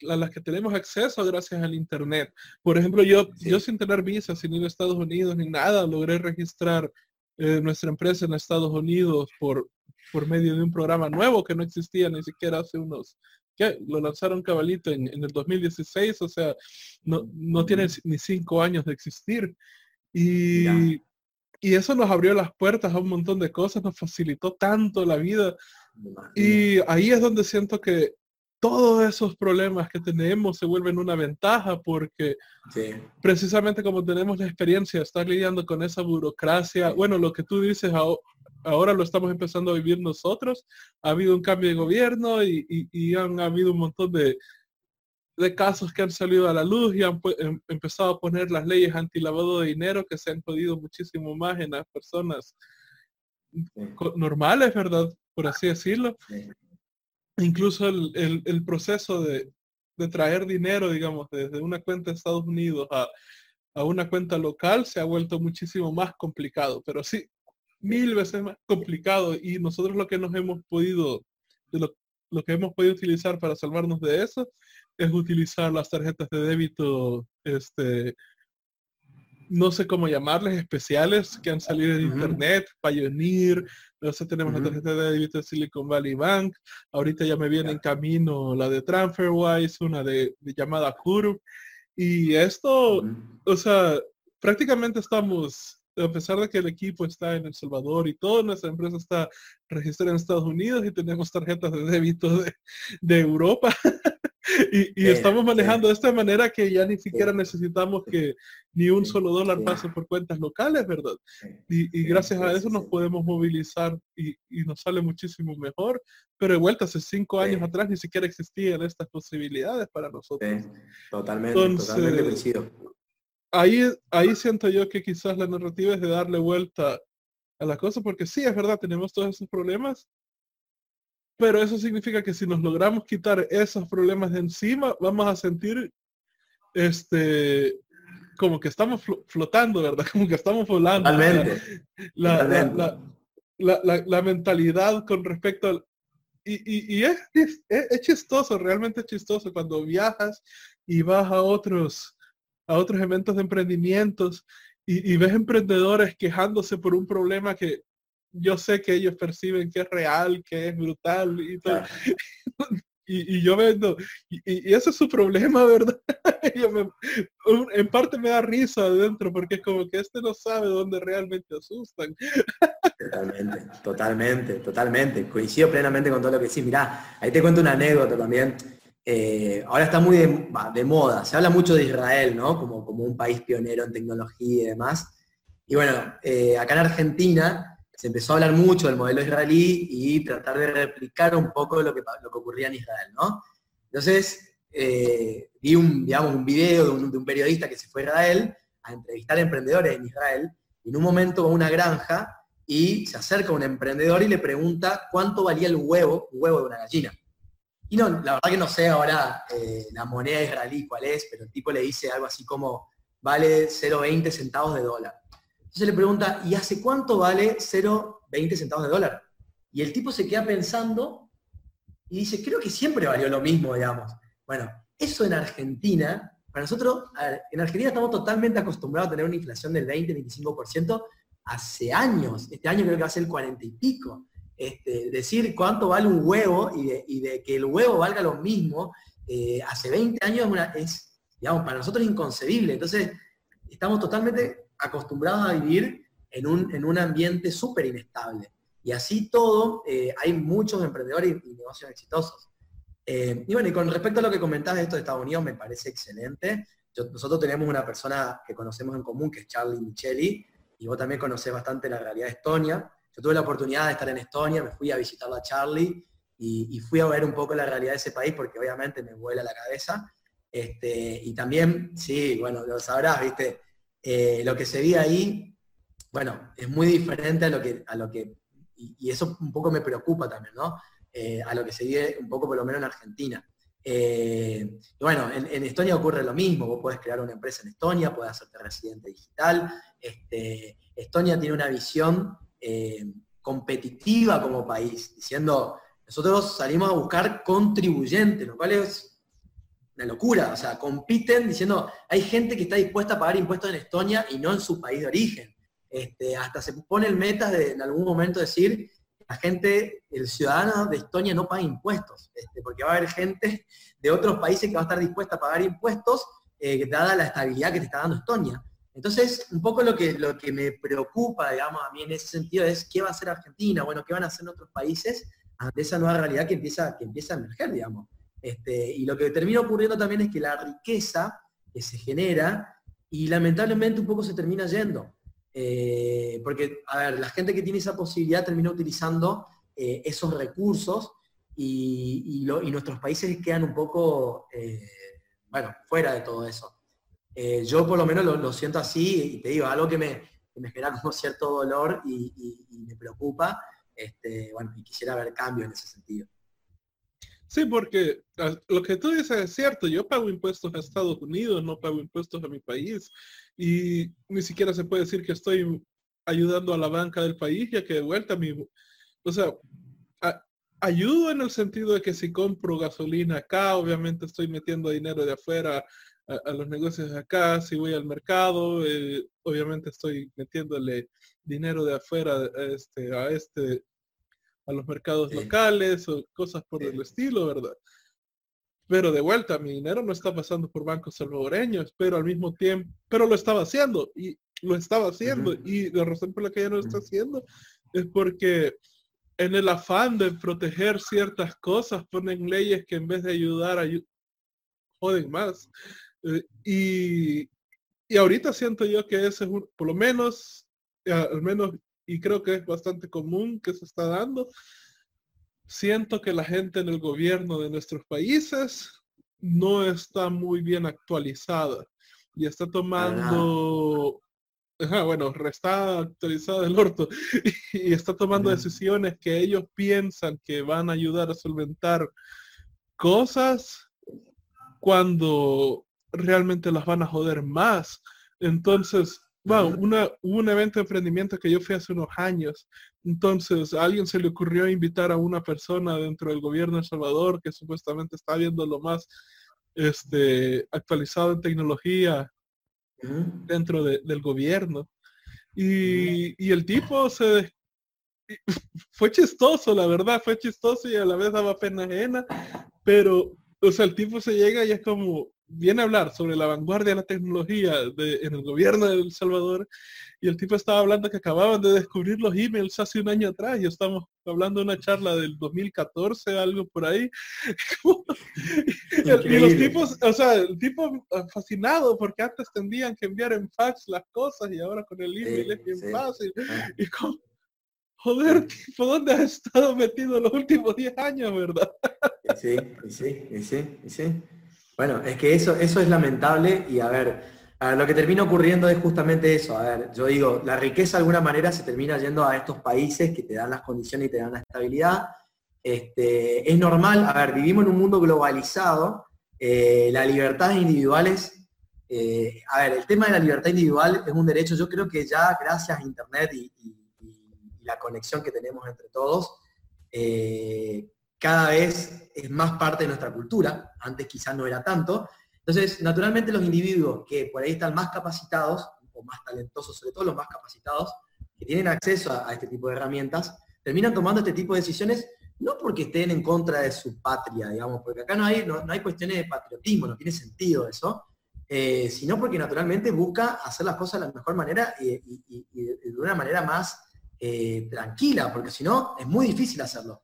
las que tenemos acceso gracias al internet. Por ejemplo, yo, yo sin tener visa, sin ir a Estados Unidos ni nada, logré registrar eh, nuestra empresa en Estados Unidos por, por medio de un programa nuevo que no existía ni siquiera hace unos, que lo lanzaron cabalito en, el 2016, o sea, no, no tiene ni cinco años de existir. Y, y eso nos abrió las puertas a un montón de cosas, nos facilitó tanto la vida. Y ahí es donde siento que todos esos problemas que tenemos se vuelven una ventaja porque precisamente como tenemos la experiencia de estar lidiando con esa burocracia, bueno, lo que tú dices ahora lo estamos empezando a vivir nosotros. Ha habido un cambio de gobierno y, han habido un montón de, de, casos que han salido a la luz y han em, empezado a poner las leyes antilavado de dinero que se han podido muchísimo más en las personas normales, ¿verdad? Por así decirlo. Incluso el, el, proceso de, de, traer dinero, digamos, desde una cuenta de Estados Unidos a, a una cuenta local se ha vuelto muchísimo más complicado, pero sí, mil veces más complicado y nosotros lo que nos hemos podido, lo, lo que hemos podido utilizar para salvarnos de eso es utilizar las tarjetas de débito, este, no sé cómo llamarles, especiales que han salido en internet, Pioneer, no sé, tenemos la tarjeta de débito de Silicon Valley Bank, ahorita ya me viene en camino la de TransferWise, una de, llamada Curve, y esto, o sea, prácticamente estamos a pesar de que el equipo está en El Salvador y toda nuestra empresa está registrada en Estados Unidos y tenemos tarjetas de débito de, Europa. y, estamos manejando de esta manera que ya ni siquiera necesitamos que ni un solo dólar pase por cuentas locales, ¿verdad? Y, gracias a eso nos podemos movilizar y, nos sale muchísimo mejor. Pero de vuelta, hace cinco años atrás ni siquiera existían estas posibilidades para nosotros. totalmente, totalmente ahí, ahí siento yo que quizás la narrativa es de darle vuelta a la cosa, porque sí, es verdad, tenemos todos esos problemas, pero eso significa que si nos logramos quitar esos problemas de encima, vamos a sentir este como que estamos flotando, ¿verdad? Como que estamos volando. La, La, mentalidad con respecto al... Y, y, es, es, es, chistoso, realmente chistoso cuando viajas y vas a otros a otros eventos de emprendimientos y, ves emprendedores quejándose por un problema que yo sé que ellos perciben que es real, que es brutal y todo. Y, yo vendo, y, ese es su problema, ¿verdad? en parte me da risa adentro porque es como que este no sabe dónde realmente asustan. Totalmente, totalmente, totalmente. Coincido plenamente con todo lo que sí. Mirá, ahí te cuento una anécdota también. Eh, ahora está muy de, moda, se habla mucho de Israel, ¿no? Como, como un país pionero en tecnología y demás. Y bueno, eh, acá en Argentina se empezó a hablar mucho del modelo israelí y tratar de replicar un poco lo que, lo que ocurría en Israel, ¿no? Entonces, eh, vi un, digamos, un video de un, periodista que se fue a Israel a entrevistar emprendedores en Israel, y en un momento va a una granja y se acerca un emprendedor y le pregunta cuánto valía el huevo, huevo de una gallina. Y no, la verdad que no sé ahora eh, la moneda israelí cuál es, pero el tipo le dice algo así como, vale 0,20 centavos de dólar. Entonces le pregunta, ¿y hace cuánto vale 0,20 centavos de dólar? Y el tipo se queda pensando y dice, creo que siempre valió lo mismo, digamos. Bueno, eso en Argentina, para nosotros, en Argentina estamos totalmente acostumbrados a tener una inflación del 20-25% hace años. Este año creo que va a ser el 40 y pico. Este, decir cuánto vale un huevo y de, que el huevo valga lo mismo, eh, hace 20 años es, digamos, para nosotros inconcebible. Entonces, estamos totalmente acostumbrados a vivir en un, en un ambiente súper inestable. Y así todo, eh, hay muchos emprendedores y, negocios exitosos. Eh, y bueno, y con respecto a lo que comentabas de esto de Estados Unidos, me parece excelente. nosotros tenemos una persona que conocemos en común, que es Charlie Micheli, y vos también conocés bastante la realidad de Estonia. Yo tuve la oportunidad de estar en Estonia, me fui a visitar a Charlie y, fui a ver un poco la realidad de ese país porque obviamente me vuela la cabeza. Este, y también, sí, bueno, lo sabrás, viste, eh, lo que se ve ahí, bueno, es muy diferente a lo que, a lo que y, eso un poco me preocupa también, ¿no? Eh, a lo que se vive un poco por lo menos en Argentina. Eh, bueno, en, Estonia ocurre lo mismo, vos podés crear una empresa en Estonia, podés hacerte residente digital. Este, Estonia tiene una visión competitiva como país, diciendo, nosotros salimos a buscar contribuyentes, lo cual es una locura, o sea, compiten diciendo, hay gente que está dispuesta a pagar impuestos en Estonia y no en su país de origen. Este, hasta se pone el meta de en algún momento decir, la gente, el ciudadano de Estonia no paga impuestos, este, porque va a haber gente de otros países que va a estar dispuesta a pagar impuestos, eh, dada la estabilidad que te está dando Estonia. Entonces, un poco lo que, lo que me preocupa, digamos, a mí en ese sentido es qué va a hacer Argentina, bueno, qué van a hacer otros países ante esa nueva realidad que empieza, que empieza a emerger, digamos. Este, y lo que termina ocurriendo también es que la riqueza que se genera y lamentablemente un poco se termina yendo. Eh, porque, a ver, la gente que tiene esa posibilidad termina utilizando eh, esos recursos y, nuestros países quedan un poco, eh, bueno, fuera de todo eso. yo por lo menos lo, siento así y te digo, algo que me, me genera como cierto dolor y, me preocupa, este, bueno, y quisiera ver cambios en ese sentido. Sí, porque ah, lo que tú dices es cierto, yo pago impuestos a Estados Unidos, no pago impuestos a mi país y ni siquiera se puede decir que estoy ayudando a la banca del país, ya que de vuelta mi, o sea, ayudo en el sentido de que si compro gasolina acá, obviamente estoy metiendo dinero de afuera a, los negocios de acá, si voy al mercado, eh, obviamente estoy metiéndole dinero de afuera este, a este a los mercados locales o cosas por el estilo, ¿verdad? Pero de vuelta, mi dinero no está pasando por bancos salvadoreños, pero al mismo tiempo, pero lo estaba haciendo y lo estaba haciendo. Y la razón por la que ya no lo está haciendo es porque en el afán de proteger ciertas cosas ponen leyes que en vez de ayudar, a joden más. Eh, y, y ahorita siento yo que ese es por lo menos, al menos y creo que es bastante común que se está dando. Siento que la gente en el gobierno de nuestros países no está muy bien actualizada y está tomando, bueno, está actualizada el orto y está tomando decisiones que ellos piensan que van a ayudar a solventar cosas cuando realmente las van a joder más. Entonces, Wow, una, un evento de emprendimiento que yo fui hace unos años. Entonces, a alguien se le ocurrió invitar a una persona dentro del gobierno de El Salvador que supuestamente está viendo lo más este, actualizado en tecnología dentro del gobierno. Y, y, el tipo se... Fue chistoso, la verdad, fue chistoso y a la vez daba pena ajena, pero, o sea, el tipo se llega y es como, viene a hablar sobre la vanguardia de la tecnología en el gobierno de El Salvador y el tipo estaba hablando que acababan de descubrir los emails hace un año atrás y estamos hablando de una charla del 2014, algo por ahí. y los tipos, o sea, el tipo fascinado porque antes tendían que enviar en fax las cosas y ahora con el email es bien fácil. Ah. Y como, joder, tipo, ¿dónde has estado metido los últimos 10 años, verdad? sí, sí, sí, sí. Bueno, es que eso, eso es lamentable y a ver, lo que termina ocurriendo es justamente eso. A ver, yo digo, la riqueza de alguna manera se termina yendo a estos países que te dan las condiciones y te dan la estabilidad. Este, es normal, a ver, vivimos en un mundo globalizado, eh, las libertades individuales, eh, a ver, el tema de la libertad individual es un derecho, yo creo que ya gracias a Internet y, la conexión que tenemos entre todos, eh, cada vez es más parte de nuestra cultura, antes quizás no era tanto. Entonces, naturalmente los individuos que por ahí están más capacitados, o más talentosos, sobre todo los más capacitados, que tienen acceso a, este tipo de herramientas, terminan tomando este tipo de decisiones no porque estén en contra de su patria, digamos, porque acá no hay, no, hay cuestiones de patriotismo, no tiene sentido eso, eh, sino porque naturalmente busca hacer las cosas de la mejor manera y, de una manera más eh, tranquila, porque si no es muy difícil hacerlo.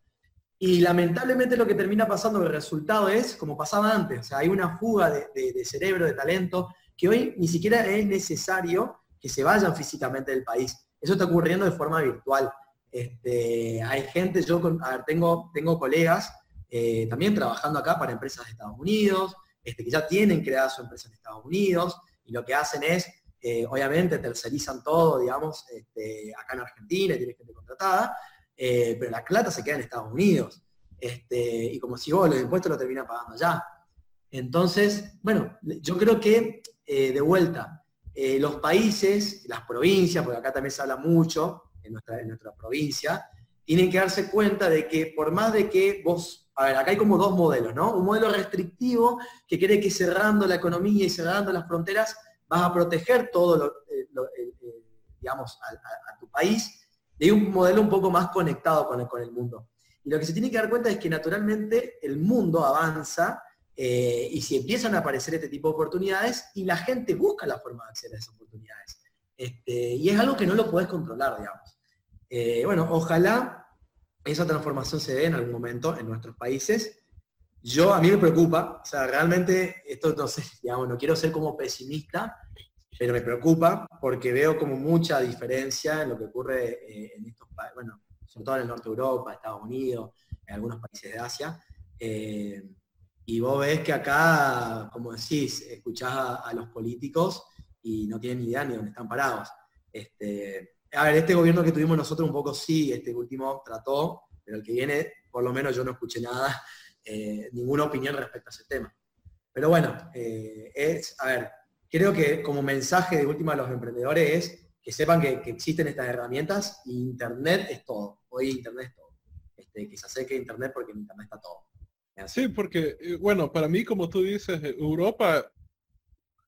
Y lamentablemente lo que termina pasando, el resultado es como pasaba antes, o sea, hay una fuga de, cerebro, de talento, que hoy ni siquiera es necesario que se vayan físicamente del país. Eso está ocurriendo de forma virtual. Este, hay gente, yo tengo, tengo colegas eh, también trabajando acá para empresas de Estados Unidos, este, que ya tienen creada su empresa en Estados Unidos, y lo que hacen es, eh, obviamente, tercerizan todo, digamos, este, acá en Argentina, tiene gente contratada, eh, pero la plata se queda en Estados Unidos. Este, y como si vos los impuestos lo termina pagando allá. Entonces, bueno, yo creo que eh, de vuelta, eh, los países, las provincias, porque acá también se habla mucho en nuestra, en nuestra provincia, tienen que darse cuenta de que por más de que vos, a ver, acá hay como dos modelos, ¿no? Un modelo restrictivo que quiere que cerrando la economía y cerrando las fronteras vas a proteger todo lo, digamos, a tu país de un modelo un poco más conectado con el, mundo. Y lo que se tiene que dar cuenta es que naturalmente el mundo avanza eh, y si empiezan a aparecer este tipo de oportunidades y la gente busca la forma de acceder a esas oportunidades. Este, y es algo que no lo puedes controlar, digamos. Eh, bueno, ojalá esa transformación se dé en algún momento en nuestros países. Yo, a mí me preocupa, o sea, realmente, esto no sé, digamos, no quiero ser como pesimista, pero me preocupa porque veo como mucha diferencia en lo que ocurre eh, en estos países, bueno, sobre todo en el norte de Europa, Estados Unidos, en algunos países de Asia. Eh, y vos ves que acá, como decís, escuchás a, los políticos y no tienen ni idea ni dónde están parados. Este, a ver, este gobierno que tuvimos nosotros un poco sí, este último trató, pero el que viene, por lo menos yo no escuché nada, eh, ninguna opinión respecto a ese tema. Pero bueno, es, a ver, creo que como mensaje de última a los emprendedores es que sepan que, existen estas herramientas y Internet es todo. Hoy Internet es todo. Este, que se acerque a Internet porque en Internet está todo. Sí, porque, eh, bueno, para mí, como tú dices, Europa,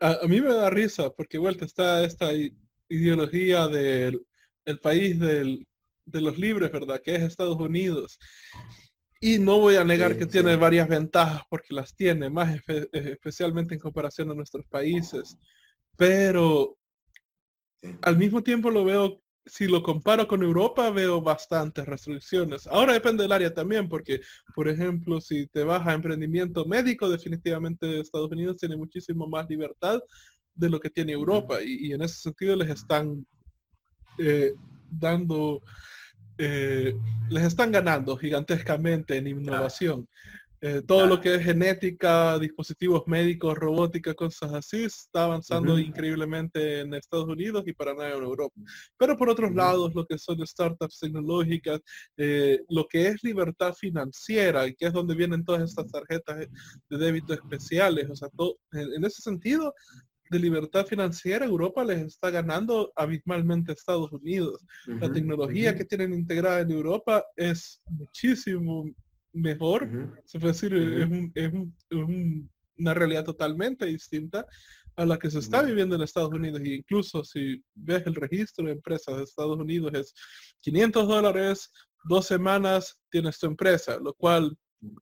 a, mí me da risa, porque vuelta está esta ideología del país de los libres, ¿verdad? Que es Estados Unidos. Y no voy a negar que tiene varias ventajas porque las tiene, más especialmente en comparación a nuestros países. Pero al mismo tiempo lo veo, si lo comparo con Europa, veo bastantes restricciones. Ahora depende del área también, porque, por ejemplo, si te vas a emprendimiento médico, definitivamente Estados Unidos tiene muchísimo más libertad de lo que tiene Europa. Y, en ese sentido les están eh, dando eh, les están ganando gigantescamente en innovación. Eh, todo lo que es genética, dispositivos médicos, robótica, cosas así, está avanzando increíblemente en Estados Unidos y para nada en Europa. Pero por otros lados, lo que son startups tecnológicas, eh, lo que es libertad financiera, y que es donde vienen todas estas tarjetas de débito especiales, o sea, todo, en ese sentido, de libertad financiera, Europa les está ganando abismalmente a Estados Unidos. la tecnología que tienen integrada en Europa es muchísimo mejor. Se puede decir, es, una realidad totalmente distinta a la que se está viviendo en Estados Unidos. Y incluso si ves el registro de empresas de Estados Unidos es 500 dólares, dos semanas tienes tu empresa, lo cual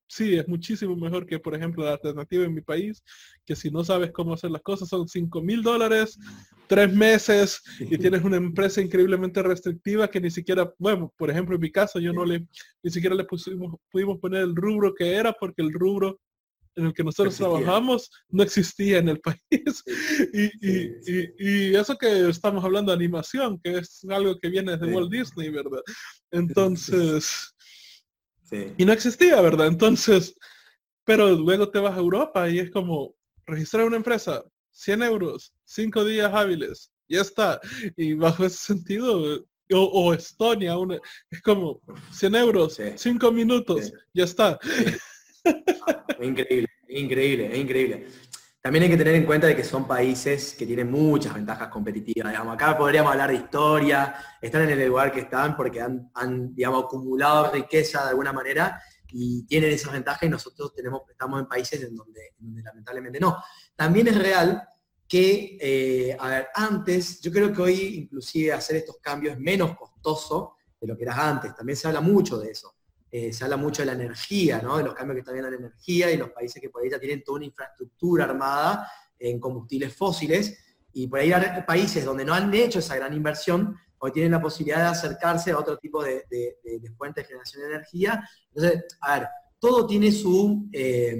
sí, es muchísimo mejor que, por ejemplo, la alternativa en mi país, que si no sabes cómo hacer las cosas son 5 mil dólares, tres meses y tienes una empresa increíblemente restrictiva que ni siquiera, bueno, por ejemplo, en mi caso yo no le, ni siquiera le pusimos, pudimos poner el rubro que era porque el rubro en el que nosotros trabajamos no existía en el país. y, eso que estamos hablando de animación, que es algo que viene de Walt Disney, ¿verdad? Entonces y no existía, ¿verdad? Entonces, pero luego te vas a Europa y es como registrar una empresa, 100 euros, 5 días hábiles, ya está. Y bajo ese sentido, o, Estonia, una, es como 100 euros, 5 minutos, ya está. increíble, increíble, increíble. También hay que tener en cuenta de que son países que tienen muchas ventajas competitivas. Digamos. Acá podríamos hablar de historia, están en el lugar que están porque han, digamos, acumulado riqueza de alguna manera y tienen esas ventajas y nosotros tenemos, estamos en países en donde, lamentablemente no. También es real que, eh, a ver, antes, yo creo que hoy inclusive hacer estos cambios es menos costoso de lo que era antes. También se habla mucho de eso. Eh, se habla mucho de la energía, ¿no? de los cambios que están viendo en la energía y los países que por ahí ya tienen toda una infraestructura armada en combustibles fósiles y por ahí hay países donde no han hecho esa gran inversión, hoy tienen la posibilidad de acercarse a otro tipo de, fuentes de generación de energía. Entonces, a ver, todo tiene sus eh,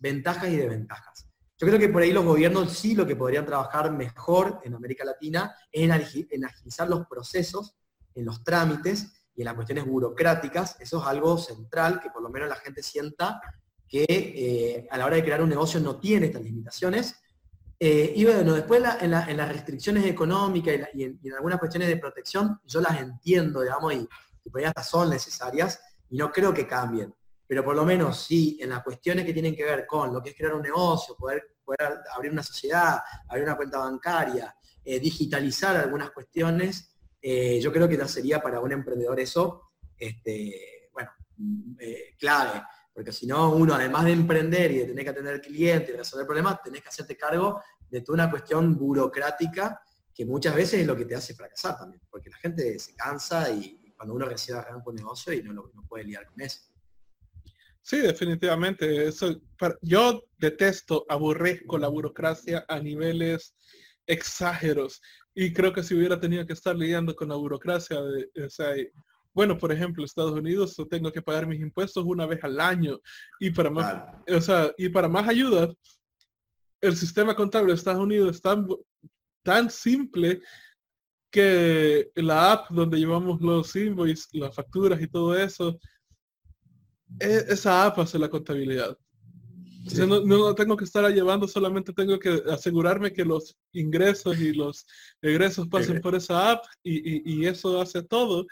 ventajas y desventajas. Yo creo que por ahí los gobiernos sí lo que podrían trabajar mejor en América Latina es en agilizar los procesos, en los trámites, y en las cuestiones burocráticas, eso es algo central, que por lo menos la gente sienta que eh, a la hora de crear un negocio no tiene estas limitaciones. Eh, y bueno, después en, las restricciones económicas y, en, algunas cuestiones de protección, yo las entiendo, digamos, y, y por hasta son necesarias, y no creo que cambien. Pero por lo menos sí, en las cuestiones que tienen que ver con lo que es crear un negocio, poder, poder abrir una sociedad, abrir una cuenta bancaria, eh, digitalizar algunas cuestiones, eh, yo creo que ya sería para un emprendedor eso, este, bueno, eh, clave, porque si no, uno además de emprender y de tener que atender clientes y resolver problemas, tenés que hacerte cargo de toda una cuestión burocrática que muchas veces es lo que te hace fracasar también, porque la gente se cansa y, cuando uno recibe arranca un negocio y no, lo, puede lidiar con eso. Sí, definitivamente. Eso, yo detesto, aborrezco la burocracia a niveles exageros. Y creo que si hubiera tenido que estar lidiando con la burocracia, de, o sea, bueno, por ejemplo, Estados Unidos tengo que pagar mis impuestos una vez al año y para más, o sea, y para más ayuda, el sistema contable de Estados Unidos está tan simple que la app donde llevamos los invoices, las facturas y todo eso, e, esa app hace la contabilidad. No, no, tengo que estar llevando, solamente tengo que asegurarme que los ingresos y los egresos pasen por esa app y, eso hace todo.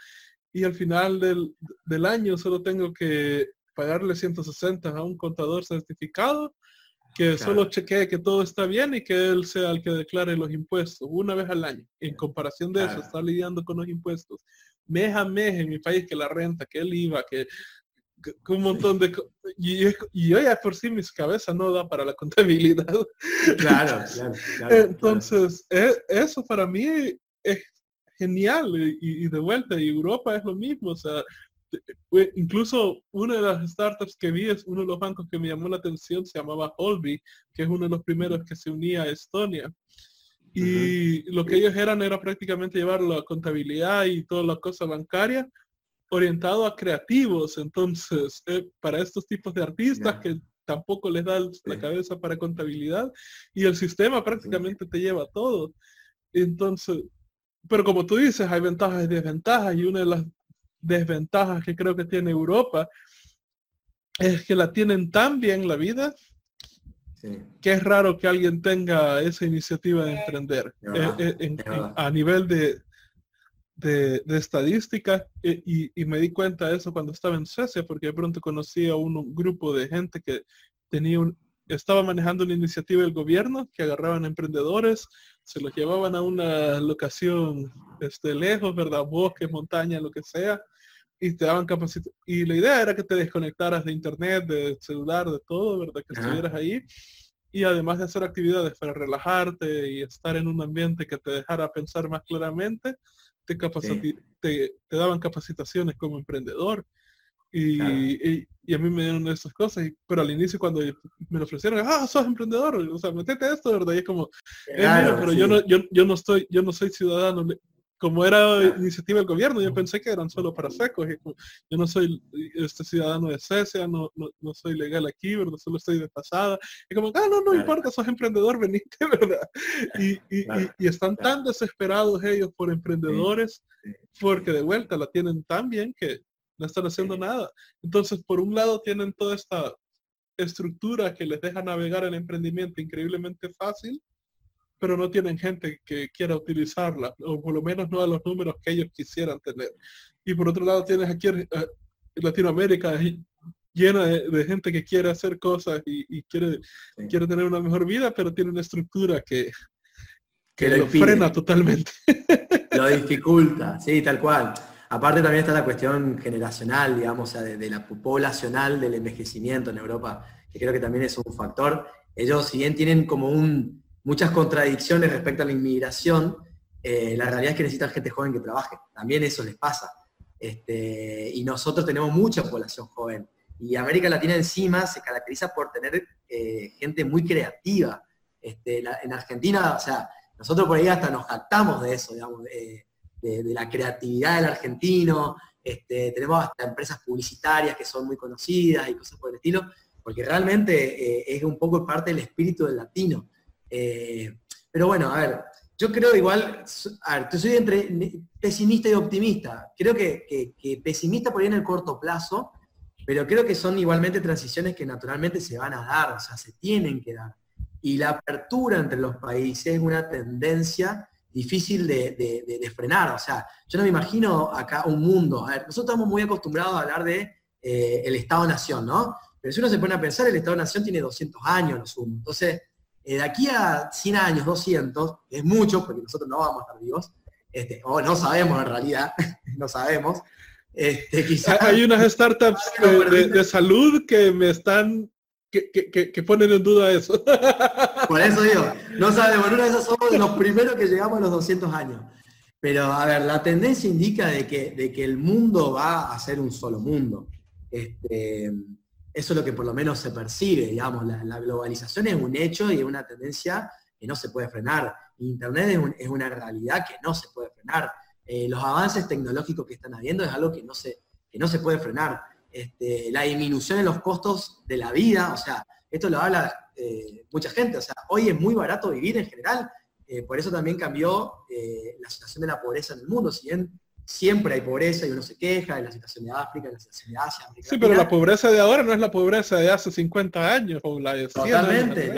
Y al final del, del, año solo tengo que pagarle 160 a un contador certificado que solo chequee que todo está bien y que él sea el que declare los impuestos una vez al año. En comparación de eso, está lidiando con los impuestos mes a mes en mi país, que la renta, que el IVA, que, un montón de y, y hoy por sí mis cabezas no da para la contabilidad. Claro, claro, Entonces, e, eso para mí es genial y, y, de vuelta, y Europa es lo mismo, o sea, incluso una de las startups que vi es uno de los bancos que me llamó la atención, se llamaba Holby, que es uno de los primeros que se unía a Estonia. Y lo que ellos eran era prácticamente llevar la contabilidad y toda la cosa bancaria orientado a creativos. Entonces, eh, para estos tipos de artistas que tampoco les da la cabeza para contabilidad y el sistema prácticamente te lleva todo. Entonces, pero como tú dices, hay ventajas y desventajas y una de las desventajas que creo que tiene Europa es que la tienen tan bien la vida que es raro que alguien tenga esa iniciativa de emprender eh, eh, a nivel de, de, estadística y, me di cuenta de eso cuando estaba en Suecia porque de pronto conocí a un, grupo de gente que tenía un, estaba manejando una iniciativa del gobierno que agarraban emprendedores, se los llevaban a una locación este, lejos, ¿verdad? Bosque, montaña, lo que sea, y te daban capacitación. Y la idea era que te desconectaras de internet, de celular, de todo, ¿verdad? Que estuvieras ahí. Y además de hacer actividades para relajarte y estar en un ambiente que te dejara pensar más claramente, te, te, daban capacitaciones como emprendedor. Y, y, a mí me dieron esas cosas, pero al inicio cuando me lo ofrecieron, ah, sos emprendedor, o sea, metete esto, ¿verdad? Y es como, eh, pero yo no, yo, yo no estoy, yo no soy ciudadano como era iniciativa del gobierno, yo pensé que eran solo para secos. yo no soy este ciudadano de Cecia, no, no, soy legal aquí, ¿verdad? Solo estoy de pasada. Y como, ah, no, no importa, sos emprendedor, venite, ¿verdad? Y, y, y, están tan desesperados ellos por emprendedores, porque de vuelta la tienen tan bien que no están haciendo nada. Entonces, por un lado tienen toda esta estructura que les deja navegar el emprendimiento increíblemente fácil, pero no tienen gente que quiera utilizarla, o por lo menos no a los números que ellos quisieran tener. Y por otro lado tienes aquí eh, Latinoamérica llena de, gente que quiere hacer cosas y, quiere, quiere tener una mejor vida, pero tiene una estructura que, que, lo, frena totalmente. Lo dificulta, sí, tal cual. Aparte también está la cuestión generacional, digamos, de, de, la poblacional del envejecimiento en Europa, que creo que también es un factor. Ellos, si bien tienen como un, muchas contradicciones respecto a la inmigración, eh, la realidad es que necesitan gente joven que trabaje. También eso les pasa. Este, y nosotros tenemos mucha población joven. Y América Latina encima se caracteriza por tener eh, gente muy creativa. Este, en Argentina, o sea, nosotros por ahí hasta nos jactamos de eso, de, la creatividad del argentino. Este, tenemos hasta empresas publicitarias que son muy conocidas y cosas por el estilo, porque realmente eh, es un poco parte del espíritu del latino. Eh, pero bueno, a ver, yo creo igual, a ver, soy entre pesimista y optimista. Creo que, pesimista por ahí en el corto plazo, pero creo que son igualmente transiciones que naturalmente se van a dar, o sea, se tienen que dar. Y la apertura entre los países es una tendencia difícil de, frenar. O sea, yo no me imagino acá un mundo. A ver, nosotros estamos muy acostumbrados a hablar de eh, el Estado-Nación, ¿no? Pero si uno se pone a pensar, el Estado-Nación tiene 200 años, lo sumo. Entonces, eh, de aquí a 100 años, 200, es mucho, porque nosotros no vamos a estar vivos, este, o no sabemos en realidad, no sabemos. Este, Hay unas startups de, salud que me están, que, ponen en duda eso. Por eso digo, no sabemos, una de esas somos los primeros que llegamos a los 200 años. Pero a ver, la tendencia indica de que, de que el mundo va a ser un solo mundo. Este, eso es lo que por lo menos se percibe, digamos, la, globalización es un hecho y es una tendencia que no se puede frenar. Internet es, una realidad que no se puede frenar. Eh, los avances tecnológicos que están habiendo es algo que no se, no se puede frenar. Este, la disminución en los costos de la vida, o sea, esto lo habla eh, mucha gente, o sea, hoy es muy barato vivir en general, eh, por eso también cambió la situación de la pobreza en el mundo. Si siempre hay pobreza y uno se queja en la situación de África, en la situación de Asia. sí, pero la pobreza de ahora no es la pobreza de hace 50 años o la de Totalmente.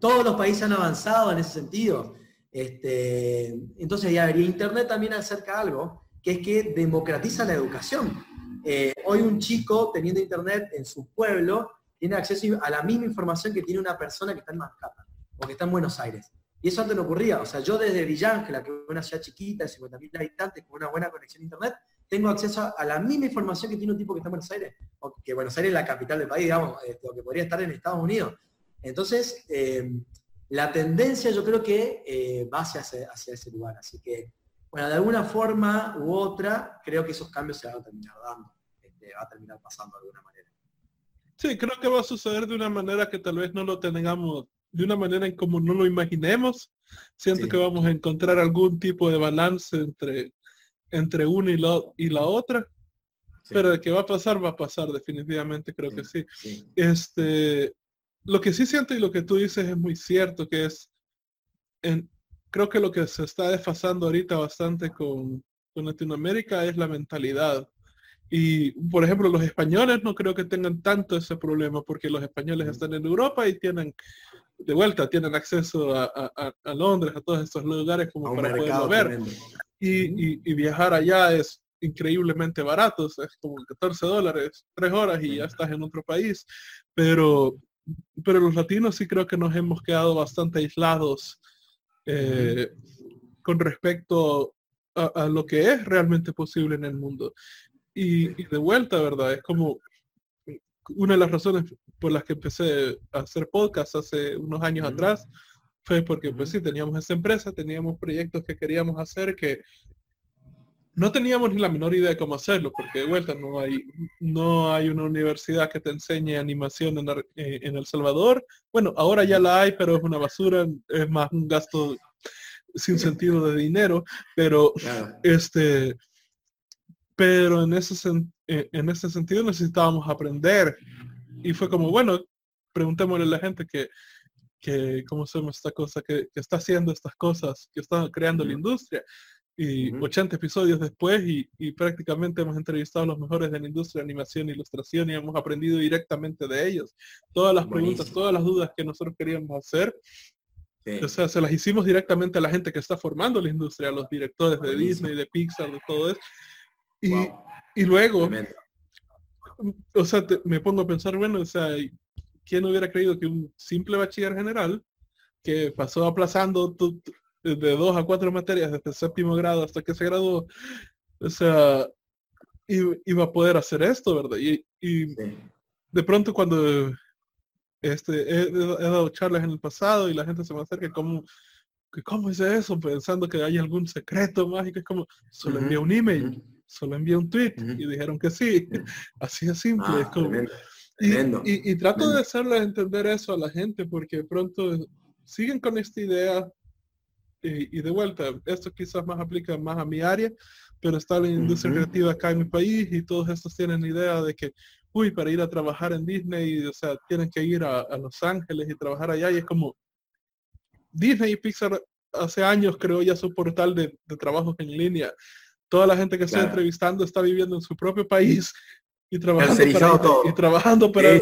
todos los países han avanzado en ese sentido. Este, entonces ya vería Internet también acerca algo, que es que democratiza la educación. Eh, hoy un chico teniendo Internet en su pueblo tiene acceso a la misma información que tiene una persona que está en Manhattan o que está en Buenos Aires. Y eso antes no ocurría. O sea, yo desde Villángela, que es una ciudad chiquita de 50.000 habitantes con una buena conexión a Internet, tengo acceso a la misma información que tiene un tipo que está en Buenos Aires, o que Buenos Aires es la capital del país, digamos, este, o que podría estar en Estados Unidos. Entonces, eh, la tendencia yo creo que eh, va hacia, hacia, ese lugar. Así que, bueno, de alguna forma u otra, creo que esos cambios se van a terminar dando, este, va a terminar pasando de alguna manera. Sí, creo que va a suceder de una manera que tal vez no lo tengamos de una manera en como no lo imaginemos. Siento que vamos a encontrar algún tipo de balance entre, entre una y la, y la otra. Pero de que va a pasar, va a pasar, definitivamente creo que sí. Este, lo que sí siento y lo que tú dices es muy cierto, que es, en, creo que lo que se está desfasando ahorita bastante con, con Latinoamérica es la mentalidad. Y, por ejemplo, los españoles no creo que tengan tanto ese problema porque los españoles están en Europa y tienen de vuelta tienen acceso a, Londres, a todos estos lugares como para poderlo ver. Y, viajar allá es increíblemente barato, es como 14 dólares, 3 horas y ya estás en otro país. Pero, pero los latinos sí creo que nos hemos quedado bastante aislados eh, con respecto a, lo que es realmente posible en el mundo. Y, y de vuelta, ¿verdad? Es como una de las razones por las que empecé a hacer podcast hace unos años atrás fue porque pues sí, teníamos esa empresa, teníamos proyectos que queríamos hacer que no teníamos ni la menor idea de cómo hacerlo, porque de vuelta no hay, no hay una universidad que te enseñe animación en, eh, en El Salvador. Bueno, ahora ya la hay, pero es una basura, es más un gasto sin sentido de dinero, pero este pero en ese, eh, en ese sentido necesitábamos aprender. Y fue como, bueno, preguntémosle a la gente que, que cómo hacemos esta cosa, que, está haciendo estas cosas, que está creando la industria. Y 80 episodios después y, prácticamente hemos entrevistado a los mejores de la industria de animación e ilustración y hemos aprendido directamente de ellos. Todas las preguntas, todas las dudas que nosotros queríamos hacer, o sea, se las hicimos directamente a la gente que está formando la industria, a los directores de Disney, de Pixar, de todo eso. Y, y luego, o sea, me pongo a pensar, bueno, o sea, ¿quién hubiera creído que un simple bachiller general que pasó aplazando de dos a cuatro materias desde el séptimo grado hasta que se graduó, o sea, iba a poder hacer esto, ¿verdad? Y, de pronto cuando este, he, dado charlas en el pasado y la gente se me acerca como que cómo es eso pensando que hay algún secreto mágico es como solo envía un email solo envié un tweet y dijeron que sí. Así de simple. Ah, y, trato de hacerle entender eso a la gente porque de pronto siguen con esta idea y, de vuelta, esto quizás más aplica más a mi área, pero está la industria creativa acá en mi país y todos estos tienen idea de que, uy, para ir a trabajar en Disney, o sea, tienen que ir a, Los Ángeles y trabajar allá y es como, Disney y Pixar hace años creó ya su portal de, de trabajos en línea toda la gente que estoy entrevistando está viviendo en su propio país y trabajando para, y trabajando para,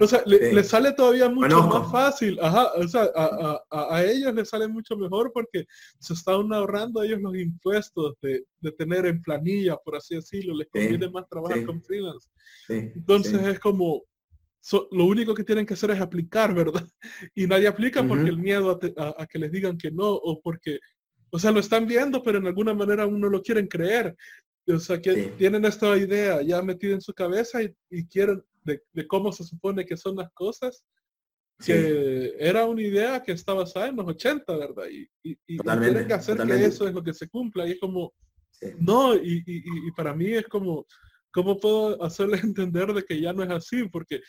o sea, le, sale todavía mucho más fácil, ajá, o sea, a, a, a, ellos les sale mucho mejor porque se están ahorrando ellos los impuestos de, de tener en planilla, por así decirlo, les conviene más trabajar con freelance. Entonces es como, lo único que tienen que hacer es aplicar, ¿verdad? Y nadie aplica porque el miedo a, que les digan que no o porque o sea, lo están viendo, pero en alguna manera aún no lo quieren creer. O sea, que tienen esta idea ya metida en su cabeza y, quieren de, cómo se supone que son las cosas, que era una idea que está basada en los 80, ¿verdad? Y, y, tienen que hacer que eso es lo que se cumpla. Y es como, no, y, para mí es como, ¿cómo puedo hacerle entender de que ya no es así? Porque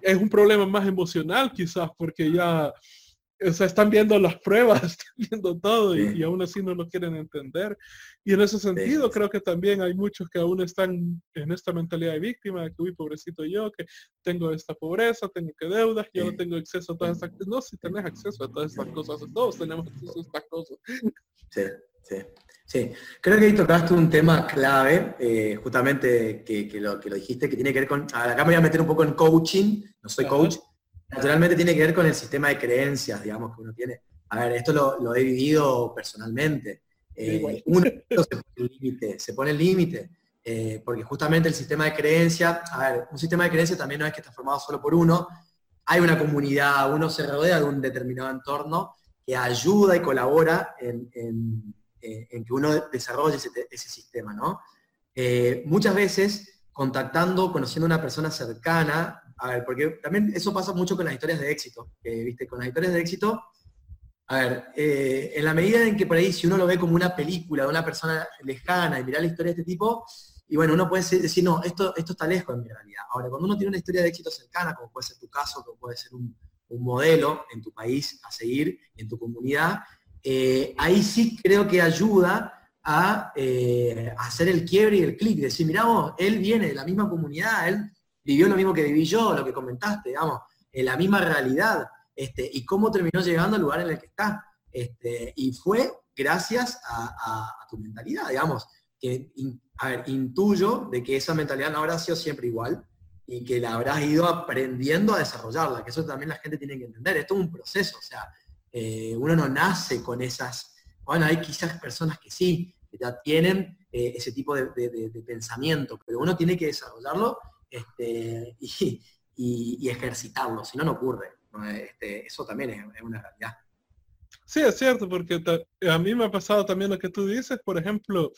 es un problema más emocional quizás, porque ya o sea, están viendo las pruebas, están viendo todo y, aún así no lo quieren entender. Y en ese sentido creo que también hay muchos que aún están en esta mentalidad de víctima, que uy, pobrecito yo, que tengo esta pobreza, tengo que deudas, yo no tengo acceso a todas estas cosas. No, si tenés acceso a todas estas cosas, todos tenemos acceso a estas cosas. Sí, sí. Sí, creo que ahí tocaste un tema clave, eh, justamente que, lo, que lo dijiste, que tiene que ver con, acá me voy a meter un poco en coaching, no soy coach, naturalmente tiene que ver con el sistema de creencias, digamos, que uno tiene. A ver, esto lo, he vivido personalmente. Eh, uno se pone el límite, eh, porque justamente el sistema de creencias, a ver, un sistema de creencias también no es que está formado solo por uno, hay una comunidad, uno se rodea de un determinado entorno que ayuda y colabora en, que uno desarrolle ese, sistema, ¿no? Eh, muchas veces contactando, conociendo a una persona cercana, a ver, porque también eso pasa mucho con las historias de éxito, viste, con las historias de éxito, a ver, eh, en la medida en que por ahí si uno lo ve como una película de una persona lejana y mirar la historia de este tipo, y bueno, uno puede decir, no, esto, esto está lejos de mi realidad. Ahora, cuando uno tiene una historia de éxito cercana, como puede ser tu caso, como puede ser un, modelo en tu país a seguir, en tu comunidad, eh, ahí sí creo que ayuda a, eh, hacer el quiebre y el clic, decir, mira vos, él viene de la misma comunidad, él vivió lo mismo que viví yo, lo que comentaste, digamos, en la misma realidad, este, y cómo terminó llegando al lugar en el que está. Este, y fue gracias a, tu mentalidad, digamos, que, a ver, intuyo de que esa mentalidad no habrá sido siempre igual y que la habrás ido aprendiendo a desarrollarla, que eso también la gente tiene que entender, esto es un proceso, o sea, eh, uno no nace con esas, bueno, hay quizás personas que sí, que ya tienen eh, ese tipo de, pensamiento, pero uno tiene que desarrollarlo este, y, ejercitarlo, si no, no ocurre. Este, eso también es, una realidad. Sí, es cierto, porque a mí me ha pasado también lo que tú dices, por ejemplo,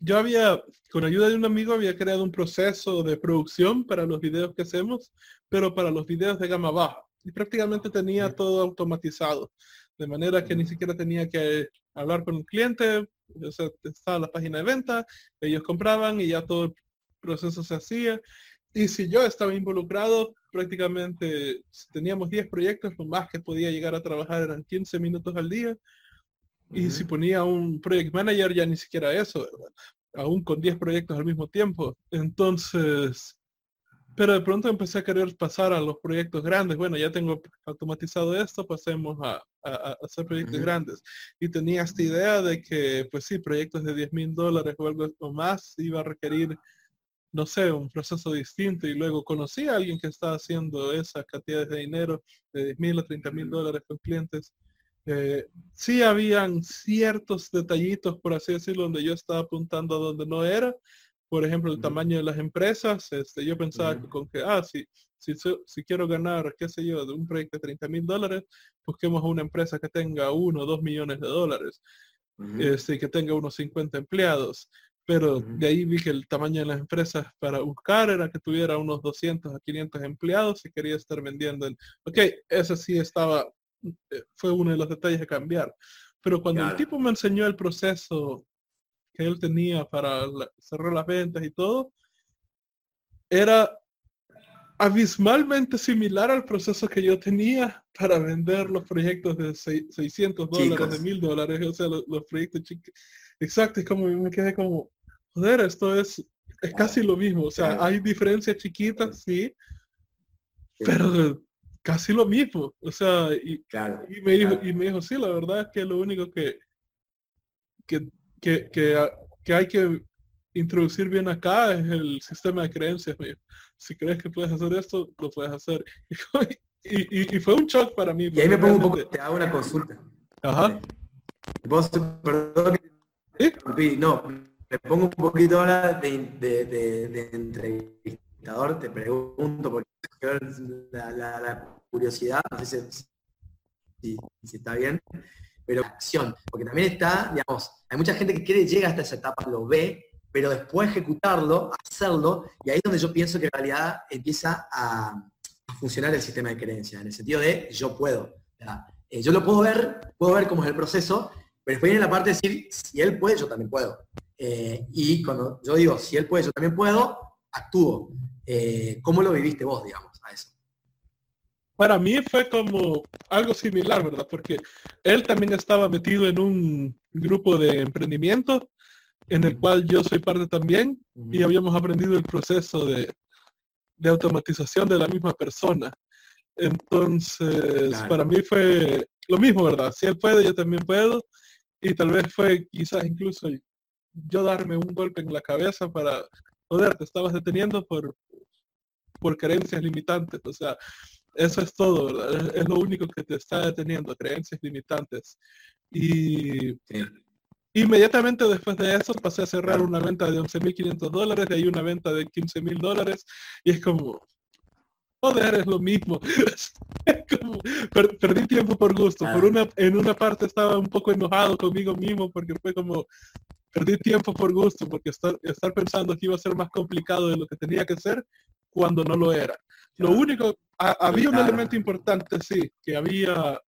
yo había, con ayuda de un amigo, había creado un proceso de producción para los videos que hacemos, pero para los videos de gama baja. Y prácticamente tenía todo automatizado, de manera que ni siquiera tenía que hablar con un cliente, o sea, estaba la página de venta, ellos compraban y ya todo el proceso se hacía. Y si yo estaba involucrado, prácticamente teníamos 10 proyectos, lo más que podía llegar a trabajar eran 15 minutos al día. Y si ponía un project manager, ya ni siquiera eso, aún con 10 proyectos al mismo tiempo. Entonces, pero de pronto empecé a querer pasar a los proyectos grandes. Bueno, ya tengo automatizado esto, pasemos a, hacer proyectos grandes. Y tenía esta idea de que, pues sí, proyectos de 10 mil dólares o algo más iba a requerir no sé, un proceso distinto y luego conocí a alguien que estaba haciendo esas cantidades de dinero de 10 mil a 30 mil dólares con clientes. Eh, sí habían ciertos detallitos, por así decirlo, donde yo estaba apuntando a donde no era. Por ejemplo, el tamaño de las empresas. Este, yo pensaba que con que, ah, si, si, si, quiero ganar, qué sé yo, de un proyecto de 30 mil dólares, busquemos una empresa que tenga uno o dos millones de dólares. este, que tenga unos 50 empleados pero de ahí vi que el tamaño de las empresas para buscar era que tuviera unos 200 a 500 empleados y quería estar vendiendo. En... Ok, ese sí estaba, eh, fue uno de los detalles de cambiar. Pero cuando el tipo me enseñó el proceso que él tenía para cerrar las ventas y todo, era abismalmente similar al proceso que yo tenía para vender los proyectos de 600 dólares, de 1000 dólares, o sea, los, los proyectos chicos. Exacto, es como me quedé como, joder, esto es, es casi lo mismo. O sea, hay diferencias chiquitas, sí, pero casi lo mismo. O sea, y, y, me, dijo, y me dijo, sí, la verdad es que lo único que, que, que, que, hay que introducir bien acá es el sistema de creencias. Si crees que puedes hacer esto, lo puedes hacer. Y, y, fue un shock para mí. Y ahí me pongo un poco, te hago una consulta. Ajá. perdón No, me pongo un poquito ahora de, entrevistador, te pregunto, porque la, curiosidad, no sé si, está bien, pero acción, porque también está, digamos, hay mucha gente que quiere, llega hasta esa etapa, lo ve, pero después ejecutarlo, hacerlo, y ahí es donde yo pienso que en realidad empieza a, funcionar el sistema de creencias, en el sentido de yo puedo. Eh, yo lo puedo ver, puedo ver cómo es el proceso, pero después viene la parte de decir, si él puede, yo también puedo. Eh, y cuando yo digo, si él puede, yo también puedo, actúo. Eh, ¿Cómo lo viviste vos, digamos, a eso? para mí fue como algo similar, ¿verdad? Porque él también estaba metido en un grupo de emprendimiento en el cual yo soy parte también y habíamos aprendido el proceso de, de automatización de la misma persona. Entonces, para mí fue lo mismo, ¿verdad? Si él puede, yo también puedo. Y tal vez fue quizás incluso yo darme un golpe en la cabeza para, joder, te estabas deteniendo por, por creencias limitantes. O sea, eso es todo, ¿verdad? Es, lo único que te está deteniendo, creencias limitantes. Y inmediatamente después de eso pasé a cerrar una venta de 11.500 dólares, de ahí una venta de 15.000 dólares. Y es como, joder, es lo mismo. como, perdí tiempo por gusto. Por una, en una parte estaba un poco enojado conmigo mismo porque fue como, perdí tiempo por gusto, porque estar, estar pensando que iba a ser más complicado de lo que tenía que ser cuando no lo era. Lo único, había un elemento importante, sí, que había,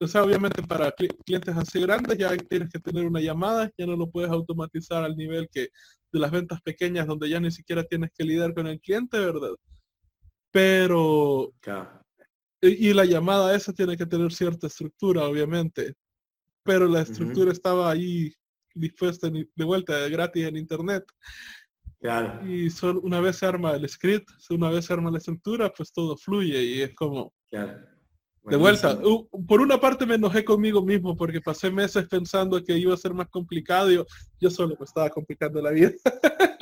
o sea, obviamente para clientes así grandes ya tienes que tener una llamada, ya no lo puedes automatizar al nivel que de las ventas pequeñas donde ya ni siquiera tienes que lidiar con el cliente, ¿verdad? Pero... Y, la llamada esa tiene que tener cierta estructura, obviamente. Pero la estructura estaba ahí dispuesta de vuelta gratis en internet. Y solo una vez se arma el script, una vez se arma la estructura, pues todo fluye y es como... De vuelta, por una parte me enojé conmigo mismo porque pasé meses pensando que iba a ser más complicado y yo, yo solo me estaba complicando la vida.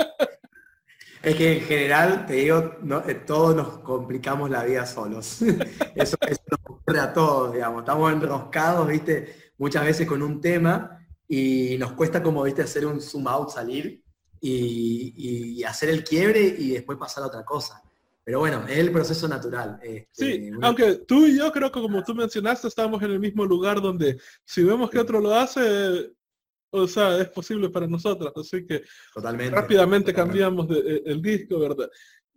Es que en general, te digo, no, eh, todos nos complicamos la vida solos. eso, nos ocurre a todos, digamos. Estamos enroscados, viste, muchas veces con un tema y nos cuesta como, viste, hacer un zoom out, salir y, hacer el quiebre y después pasar a otra cosa. Pero bueno, es el proceso natural. Este, sí, aunque tú y yo creo que como tú mencionaste, estamos en el mismo lugar donde si vemos que otro lo hace, o sea, es posible para nosotros, así que totalmente, rápidamente cambiamos de, eh, el disco, ¿verdad?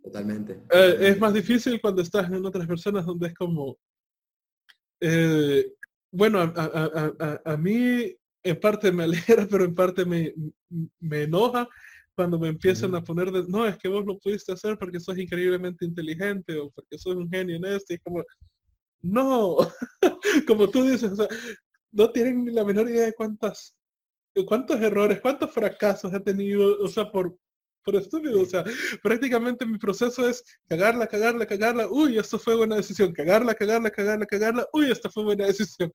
Totalmente. Eh, es más difícil cuando estás en otras personas donde es como, eh, bueno, a, mí en parte me alegra, pero en parte me, me enoja cuando me empiezan a poner de, no, es que vos lo pudiste hacer porque sos increíblemente inteligente o porque sos un genio en esto, y es como, no, como tú dices, o sea, no tienen ni la menor idea de cuántas cuántos errores, cuántos fracasos he tenido, o sea, por, por estúpido, o sea, prácticamente mi proceso es cagarla, cagarla, cagarla, uy, esto fue buena decisión, cagarla, cagarla, cagarla, cagarla, uy, esto fue buena decisión.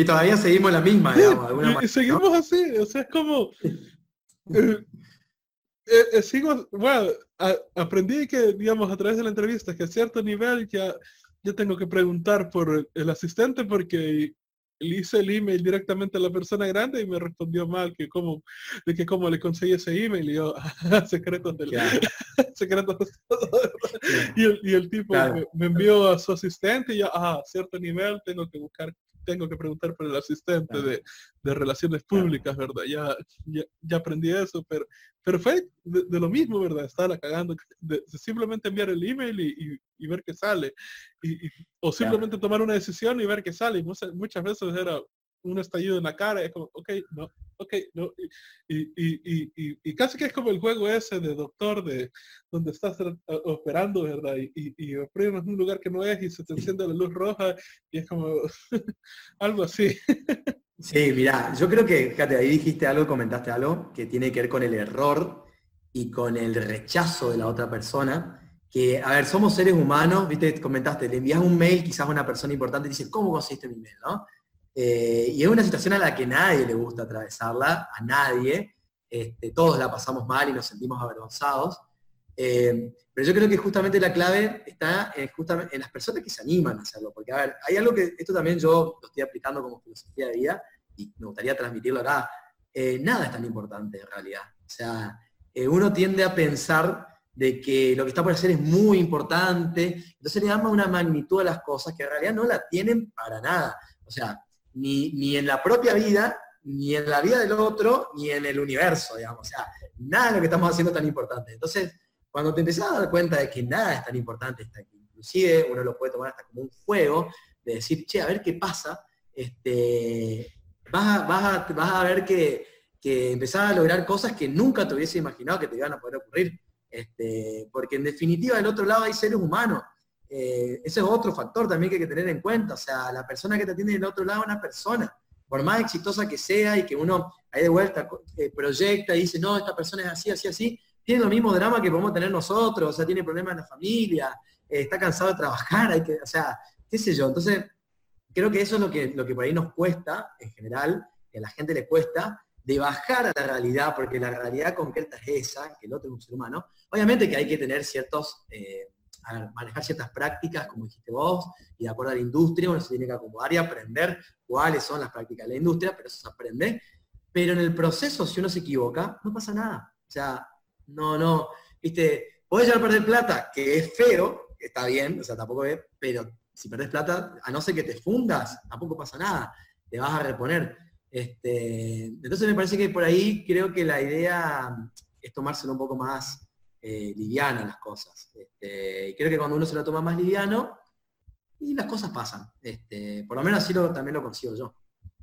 Y todavía seguimos la misma, digamos, seguimos así, o sea, es como... Eh, eh, eh, sigo, bueno, aprendí que, digamos, a través de la entrevista, que a cierto nivel ya, yo tengo que preguntar por el asistente porque le hice el email directamente a la persona grande y me respondió mal que cómo, de que cómo le conseguí ese email y yo, secretos del secretos y, el, y, el, tipo me, envió a su asistente y yo, a cierto nivel tengo que buscar tengo que preguntar por el asistente de, relaciones públicas, ¿verdad? Ya, ya, aprendí eso, pero, pero fue de, lo mismo, ¿verdad? Estaba cagando, de, simplemente enviar el email y, ver qué sale, y, o simplemente tomar una decisión y ver qué sale. muchas, muchas veces era, un estallido en la cara, es como, ok, no, ok, no. Y, y, y, y, casi que es como el juego ese de doctor, de donde estás operando, ¿verdad? Y, y, operas en un lugar que no es y se te enciende la luz roja y es como algo así. sí, mira, yo creo que, fíjate, ahí dijiste algo, comentaste algo que tiene que ver con el error y con el rechazo de la otra persona. Que, a ver, somos seres humanos, viste, comentaste, le envías un mail quizás a una persona importante y dices, ¿cómo conseguiste mi mail? Eh, y es una situación a la que nadie le gusta atravesarla, a nadie. Este, todos la pasamos mal y nos sentimos avergonzados. Eh, pero yo creo que justamente la clave está en, justamente en las personas que se animan a hacerlo. Porque, a ver, hay algo que esto también yo lo estoy aplicando como filosofía de vida y me gustaría transmitirlo acá. Eh, nada es tan importante en realidad. O sea, uno tiende a pensar de que lo que está por hacer es muy importante, entonces le damos una magnitud a las cosas que en realidad no la tienen para nada. O sea, ni, en la propia vida, ni en la vida del otro, ni en el universo, digamos. O sea, nada de lo que estamos haciendo es tan importante. Entonces, cuando te empezás a dar cuenta de que nada es tan importante, inclusive uno lo puede tomar hasta como un juego, de decir, che, a ver qué pasa, este, vas, a, vas, a, ver que, que empezás a lograr cosas que nunca te hubiese imaginado que te iban a poder ocurrir. Este, porque en definitiva del otro lado hay seres humanos eh, ese es otro factor también que hay que tener en cuenta. O sea, la persona que te atiende del otro lado es una persona. Por más exitosa que sea y que uno ahí de vuelta eh, proyecta y dice, no, esta persona es así, así, así, tiene lo mismo drama que podemos tener nosotros, o sea, tiene problemas en la familia, eh, está cansado de trabajar, hay que, o sea, qué sé yo. Entonces, creo que eso es lo que, lo que por ahí nos cuesta, en general, que a la gente le cuesta, de bajar a la realidad, porque la realidad concreta es esa, que el otro es un ser humano. Obviamente que hay que tener ciertos, manejar ciertas prácticas, como dijiste vos, y de acuerdo a la industria, uno se tiene que acomodar y aprender cuáles son las prácticas de la industria, pero eso se aprende. Pero en el proceso, si uno se equivoca, no pasa nada. O sea, no, no, viste, podés llegar a perder plata, que es feo, está bien, o sea, tampoco es, pero si perdés plata, a no ser que te fundas, tampoco pasa nada, te vas a reponer. Este, entonces me parece que por ahí creo que la idea es tomárselo un poco más eh, liviana las cosas. Este, y creo que cuando uno se lo toma más liviano, y las cosas pasan. Este, por lo menos así lo, también lo consigo yo.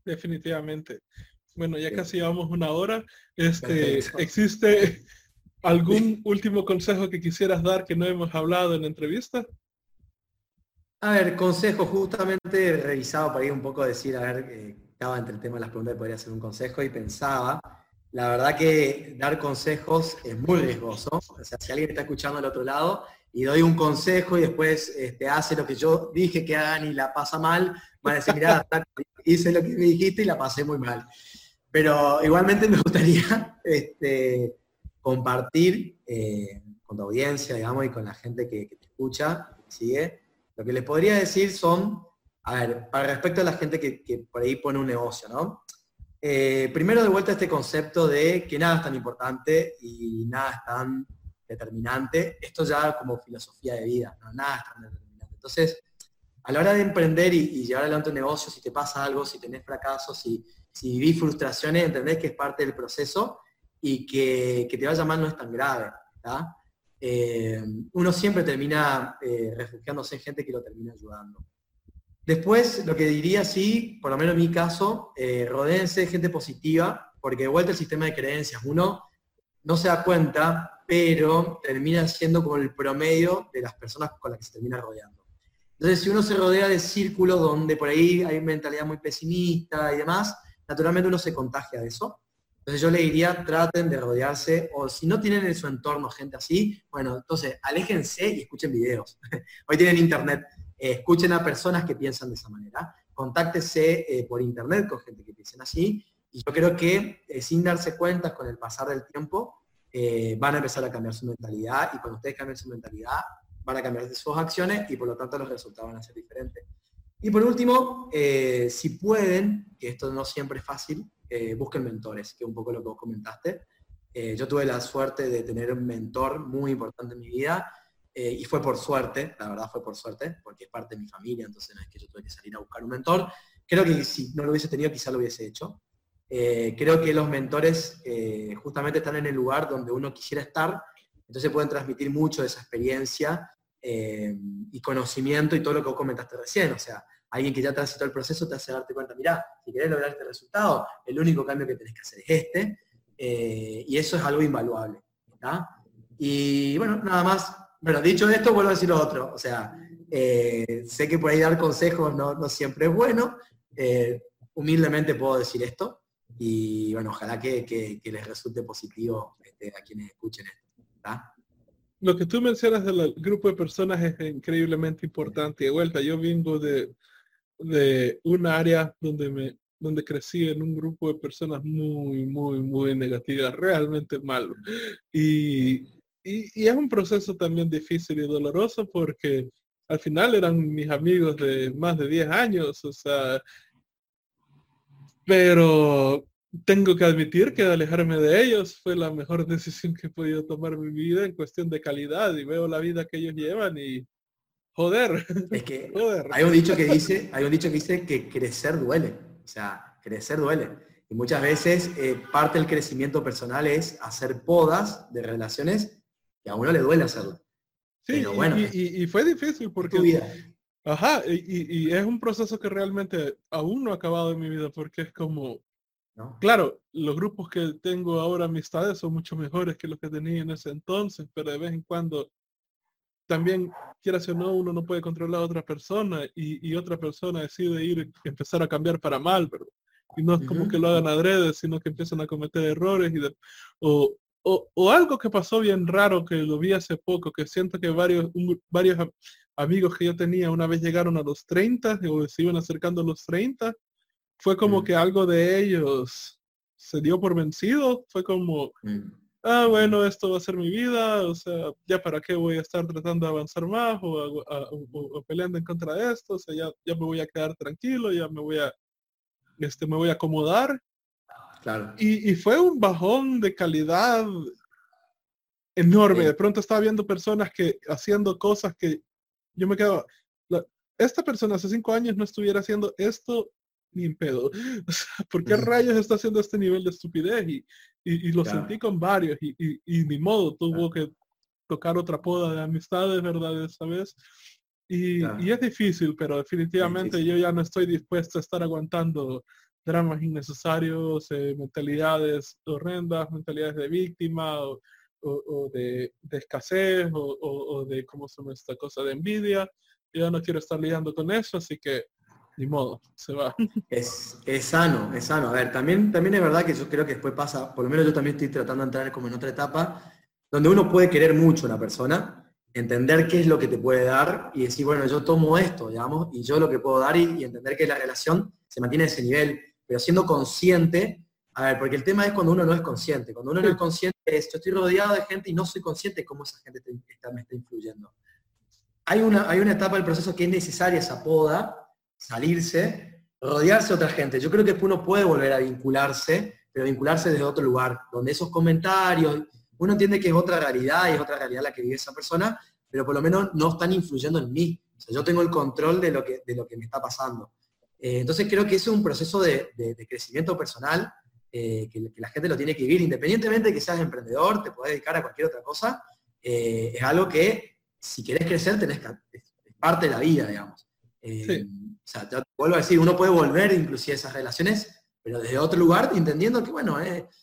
Definitivamente. Bueno, ya casi llevamos una hora. Este, ¿Existe algún último consejo que quisieras dar que no hemos hablado en la entrevista? A ver, consejo justamente revisado para ir un poco a decir, a ver, eh, estaba entre el tema de las preguntas, podría hacer un consejo y pensaba, la verdad que dar consejos es muy riesgoso. O sea, si alguien está escuchando al otro lado y doy un consejo y después este, hace lo que yo dije que hagan y la pasa mal, van a decir, mira, hice lo que me dijiste y la pasé muy mal. Pero igualmente me gustaría este, compartir eh, con tu audiencia, digamos, y con la gente que, te escucha, que sigue. Lo que les podría decir son a ver, para respecto a la gente que, por ahí pone un negocio, ¿no? Eh, primero de vuelta este concepto de que nada es tan importante y nada es tan determinante. Esto ya como filosofía de vida, nada es tan determinante. Entonces, a la hora de emprender y, llevar adelante un negocio, si te pasa algo, si tenés fracasos, si, si vivís frustraciones, entendés que es parte del proceso y que, que te vaya mal no es tan grave. Eh, uno siempre termina eh, refugiándose en gente que lo termina ayudando. Después, lo que diría, sí, por lo menos en mi caso, eh, rodeense de gente positiva, porque de vuelta el sistema de creencias, uno no se da cuenta, pero termina siendo como el promedio de las personas con las que se termina rodeando. Entonces, si uno se rodea de círculos donde por ahí hay mentalidad muy pesimista y demás, naturalmente uno se contagia de eso. Entonces yo le diría, traten de rodearse, o si no tienen en su entorno gente así, bueno, entonces aléjense y escuchen videos. Hoy tienen internet. Eh, escuchen a personas que piensan de esa manera, contáctese eh, por internet con gente que piensen así, y yo creo que eh, sin darse cuenta con el pasar del tiempo, van a empezar a cambiar su mentalidad, y cuando ustedes cambien su mentalidad, van a cambiar sus acciones, y por lo tanto los resultados van a ser diferentes. Y por último, si pueden, que esto no siempre es fácil, busquen mentores, que un poco lo que vos comentaste. yo tuve la suerte de tener un mentor muy importante en mi vida, eh, y fue por suerte, la verdad fue por suerte, porque es parte de mi familia, entonces no es que yo tuve que salir a buscar un mentor. Creo que si no lo hubiese tenido, quizá lo hubiese hecho. Eh, creo que los mentores eh, justamente están en el lugar donde uno quisiera estar, entonces pueden transmitir mucho de esa experiencia y conocimiento y todo lo que vos comentaste recién. O sea, alguien que ya transitó el proceso te hace darte cuenta, mira, si querés lograr este resultado, el único cambio que tenés que hacer es este, y eso es algo invaluable. Y bueno, nada más, bueno, dicho esto, vuelvo a decir lo otro. O sea, eh, sé que por ahí dar consejos no, siempre es bueno. Eh, humildemente puedo decir esto. Y bueno, ojalá que, les resulte positivo este, a quienes escuchen esto. Lo que tú mencionas del grupo de personas es increíblemente importante. De vuelta, yo vengo de, de un área donde me donde crecí en un grupo de personas muy, muy, muy negativas, realmente malo. Y y, es un proceso también difícil y doloroso porque al final eran mis amigos de más de 10 años, o sea, pero tengo que admitir que alejarme de ellos fue la mejor decisión que he podido tomar en mi vida en cuestión de calidad y veo la vida que ellos llevan y joder. Es que hay un dicho que dice, hay un dicho que dice que crecer duele, o sea, crecer duele. Y muchas veces eh, parte del crecimiento personal es hacer podas de relaciones a uno le duele hacerlo. Sí, bueno, y, fue difícil porque... Vida. Ajá, y, es un proceso que realmente aún no ha acabado en mi vida porque es como... Claro, los grupos que tengo ahora amistades son mucho mejores que los que tenía en ese entonces, pero de vez en cuando también, quieras o no, uno no puede controlar a otra persona y, otra persona decide ir, empezar a cambiar para mal, ¿verdad? Y no es como que lo hagan adrede, sino que empiezan a cometer errores y o, o, algo que pasó bien raro que lo vi hace poco, que siento que varios, varios amigos que yo tenía una vez llegaron a los 30 o se iban acercando a los 30, fue como mm. que algo de ellos se dio por vencido, fue como, mm. ah, bueno, esto va a ser mi vida, o sea, ya para qué voy a estar tratando de avanzar más o, peleando en contra de esto, o sea, ya, ya me voy a quedar tranquilo, ya me voy a, este, me voy a acomodar. Claro. Y, fue un bajón de calidad enorme. De pronto estaba viendo personas que haciendo cosas que yo me quedo, esta persona hace cinco años no estuviera haciendo esto ni en pedo. ¿Por qué rayos está haciendo este nivel de estupidez? Y, y, lo sentí con varios y, y, ni modo, tuvo que tocar otra poda de amistades, ¿verdad? Esa vez. Y, y, es difícil, pero definitivamente yo ya no estoy dispuesto a estar aguantando dramas innecesarios, eh, mentalidades horrendas, mentalidades de víctima o, o, de, de, escasez o, o, de, ¿cómo se llama esta cosa? De envidia. Yo no quiero estar lidiando con eso, así que ni modo, se va. Es, es, sano, es sano. A ver, también, también es verdad que yo creo que después pasa, por lo menos yo también estoy tratando de entrar como en otra etapa, donde uno puede querer mucho a una persona, entender qué es lo que te puede dar y decir, bueno, yo tomo esto, digamos, y yo lo que puedo dar y, entender que la relación se mantiene a ese nivel, pero siendo consciente, a ver, porque el tema es cuando uno no es consciente, cuando uno no es consciente es, yo estoy rodeado de gente y no soy consciente de cómo esa gente me está influyendo. Hay una, hay una etapa del proceso que es necesaria esa poda, salirse, rodearse de otra gente. Yo creo que uno puede volver a vincularse, pero vincularse desde otro lugar, donde esos comentarios, uno entiende que es otra realidad y es otra realidad la que vive esa persona, pero por lo menos no están influyendo en mí. O sea, yo tengo el control de lo que, de lo que me está pasando. Eh, entonces creo que ese es un proceso de, crecimiento personal eh, que, la gente lo tiene que vivir, independientemente de que seas emprendedor, te puedes dedicar a cualquier otra cosa, eh, es algo que si querés crecer tenés que, es parte de la vida, digamos. O sea, te vuelvo a decir, uno puede volver inclusive a esas relaciones, pero desde otro lugar, entendiendo que, bueno,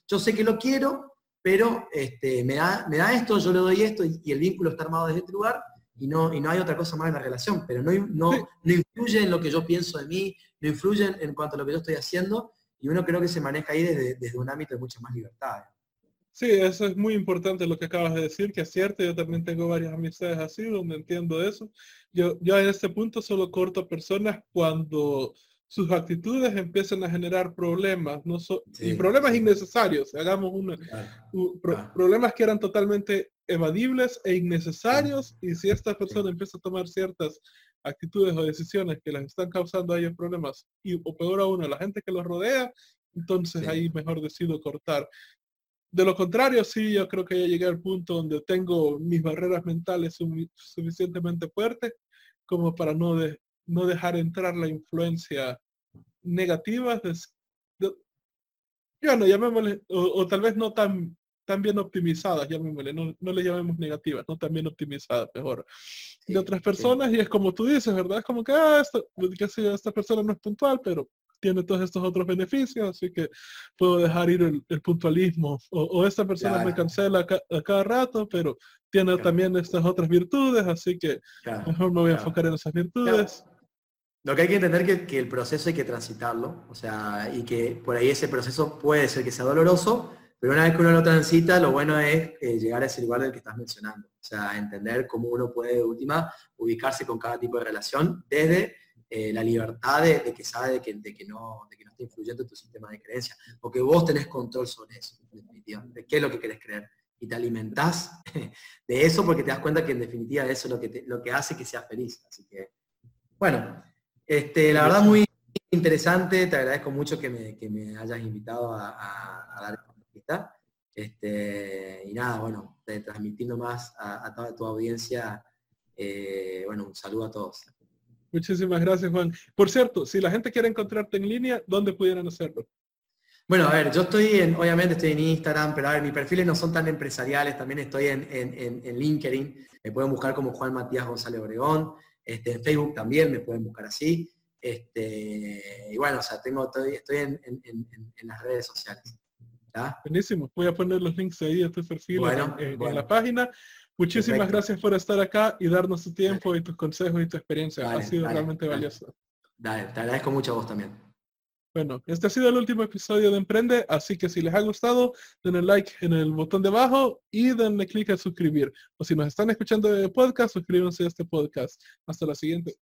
yo sé que lo quiero, pero este, me, da, me da esto, yo le doy esto, y, el vínculo está armado desde este lugar, y no, y no hay otra cosa más en la relación, pero no, no, no influye en lo que yo pienso de mí, no influye en cuanto a lo que yo estoy haciendo, y uno creo que se maneja ahí desde, desde un ámbito de mucha más libertad. Sí, eso es muy importante lo que acabas de decir, que es cierto, yo también tengo varias amistades así, donde entiendo eso. Yo, yo en este punto solo corto a personas cuando sus actitudes empiezan a generar problemas, no y problemas innecesarios, hagamos una, problemas que eran totalmente evadibles e innecesarios, y si esta persona empieza a tomar ciertas actitudes o decisiones que las están causando a ellos problemas, y o peor aún a la gente que los rodea, entonces ahí mejor decido cortar. De lo contrario, sí, yo creo que ya llegué al punto donde tengo mis barreras mentales suficientemente fuertes como para no, de, no dejar entrar la influencia negativa de, bueno, llamémosle, o, tal vez no tan, tan bien optimizadas, llamémosle, no, no le llamemos negativas, no tan bien optimizadas, mejor, de otras personas, y es como tú dices, ¿verdad? Es como que, ah, esto, que esta persona no es puntual, pero tiene todos estos otros beneficios, así que puedo dejar ir el, puntualismo. O, esta persona me cancela a, cada rato, pero tiene también estas otras virtudes, así que mejor me voy a enfocar en esas virtudes. Lo que hay que entender que, que el proceso hay que transitarlo, o sea, y que por ahí ese proceso puede ser que sea doloroso, pero una vez que uno lo transita, lo bueno es eh, llegar a ese lugar del que estás mencionando. O sea, entender cómo uno puede, de última, ubicarse con cada tipo de relación desde eh, la libertad de, que sabe de que, de que, no, de que no está influyendo en tu sistema de creencias, porque vos tenés control sobre eso, en definitiva, de qué es lo que querés creer. Y te alimentás de eso porque te das cuenta que en definitiva eso es lo que, lo que hace que seas feliz. Así que, bueno, este, la verdad muy interesante, te agradezco mucho que me, que me hayas invitado a, dar Este, y nada, bueno, transmitiendo más a, toda tu audiencia, eh, bueno, un saludo a todos. Muchísimas gracias, Juan. Por cierto, si la gente quiere encontrarte en línea, ¿dónde pudieran hacerlo? Bueno, a ver, yo estoy en, obviamente estoy en Instagram, pero a ver, mis perfiles no son tan empresariales, también estoy en, en, LinkedIn, me pueden buscar como Juan Matías González Obregón, este, en Facebook también me pueden buscar así, este, y bueno, o sea, tengo, estoy, estoy en, las redes sociales. Buenísimo. Voy a poner los links ahí a tu perfil en, la página. Muchísimas gracias por estar acá y darnos tu tiempo y tus consejos y tu experiencia. ha sido realmente valioso. Dale, te agradezco mucho a vos también. Bueno, este ha sido el último episodio de Emprende, así que si les ha gustado, denle like en el botón de abajo y denle clic a suscribir. O si nos están escuchando de podcast, suscríbanse a este podcast. Hasta la siguiente.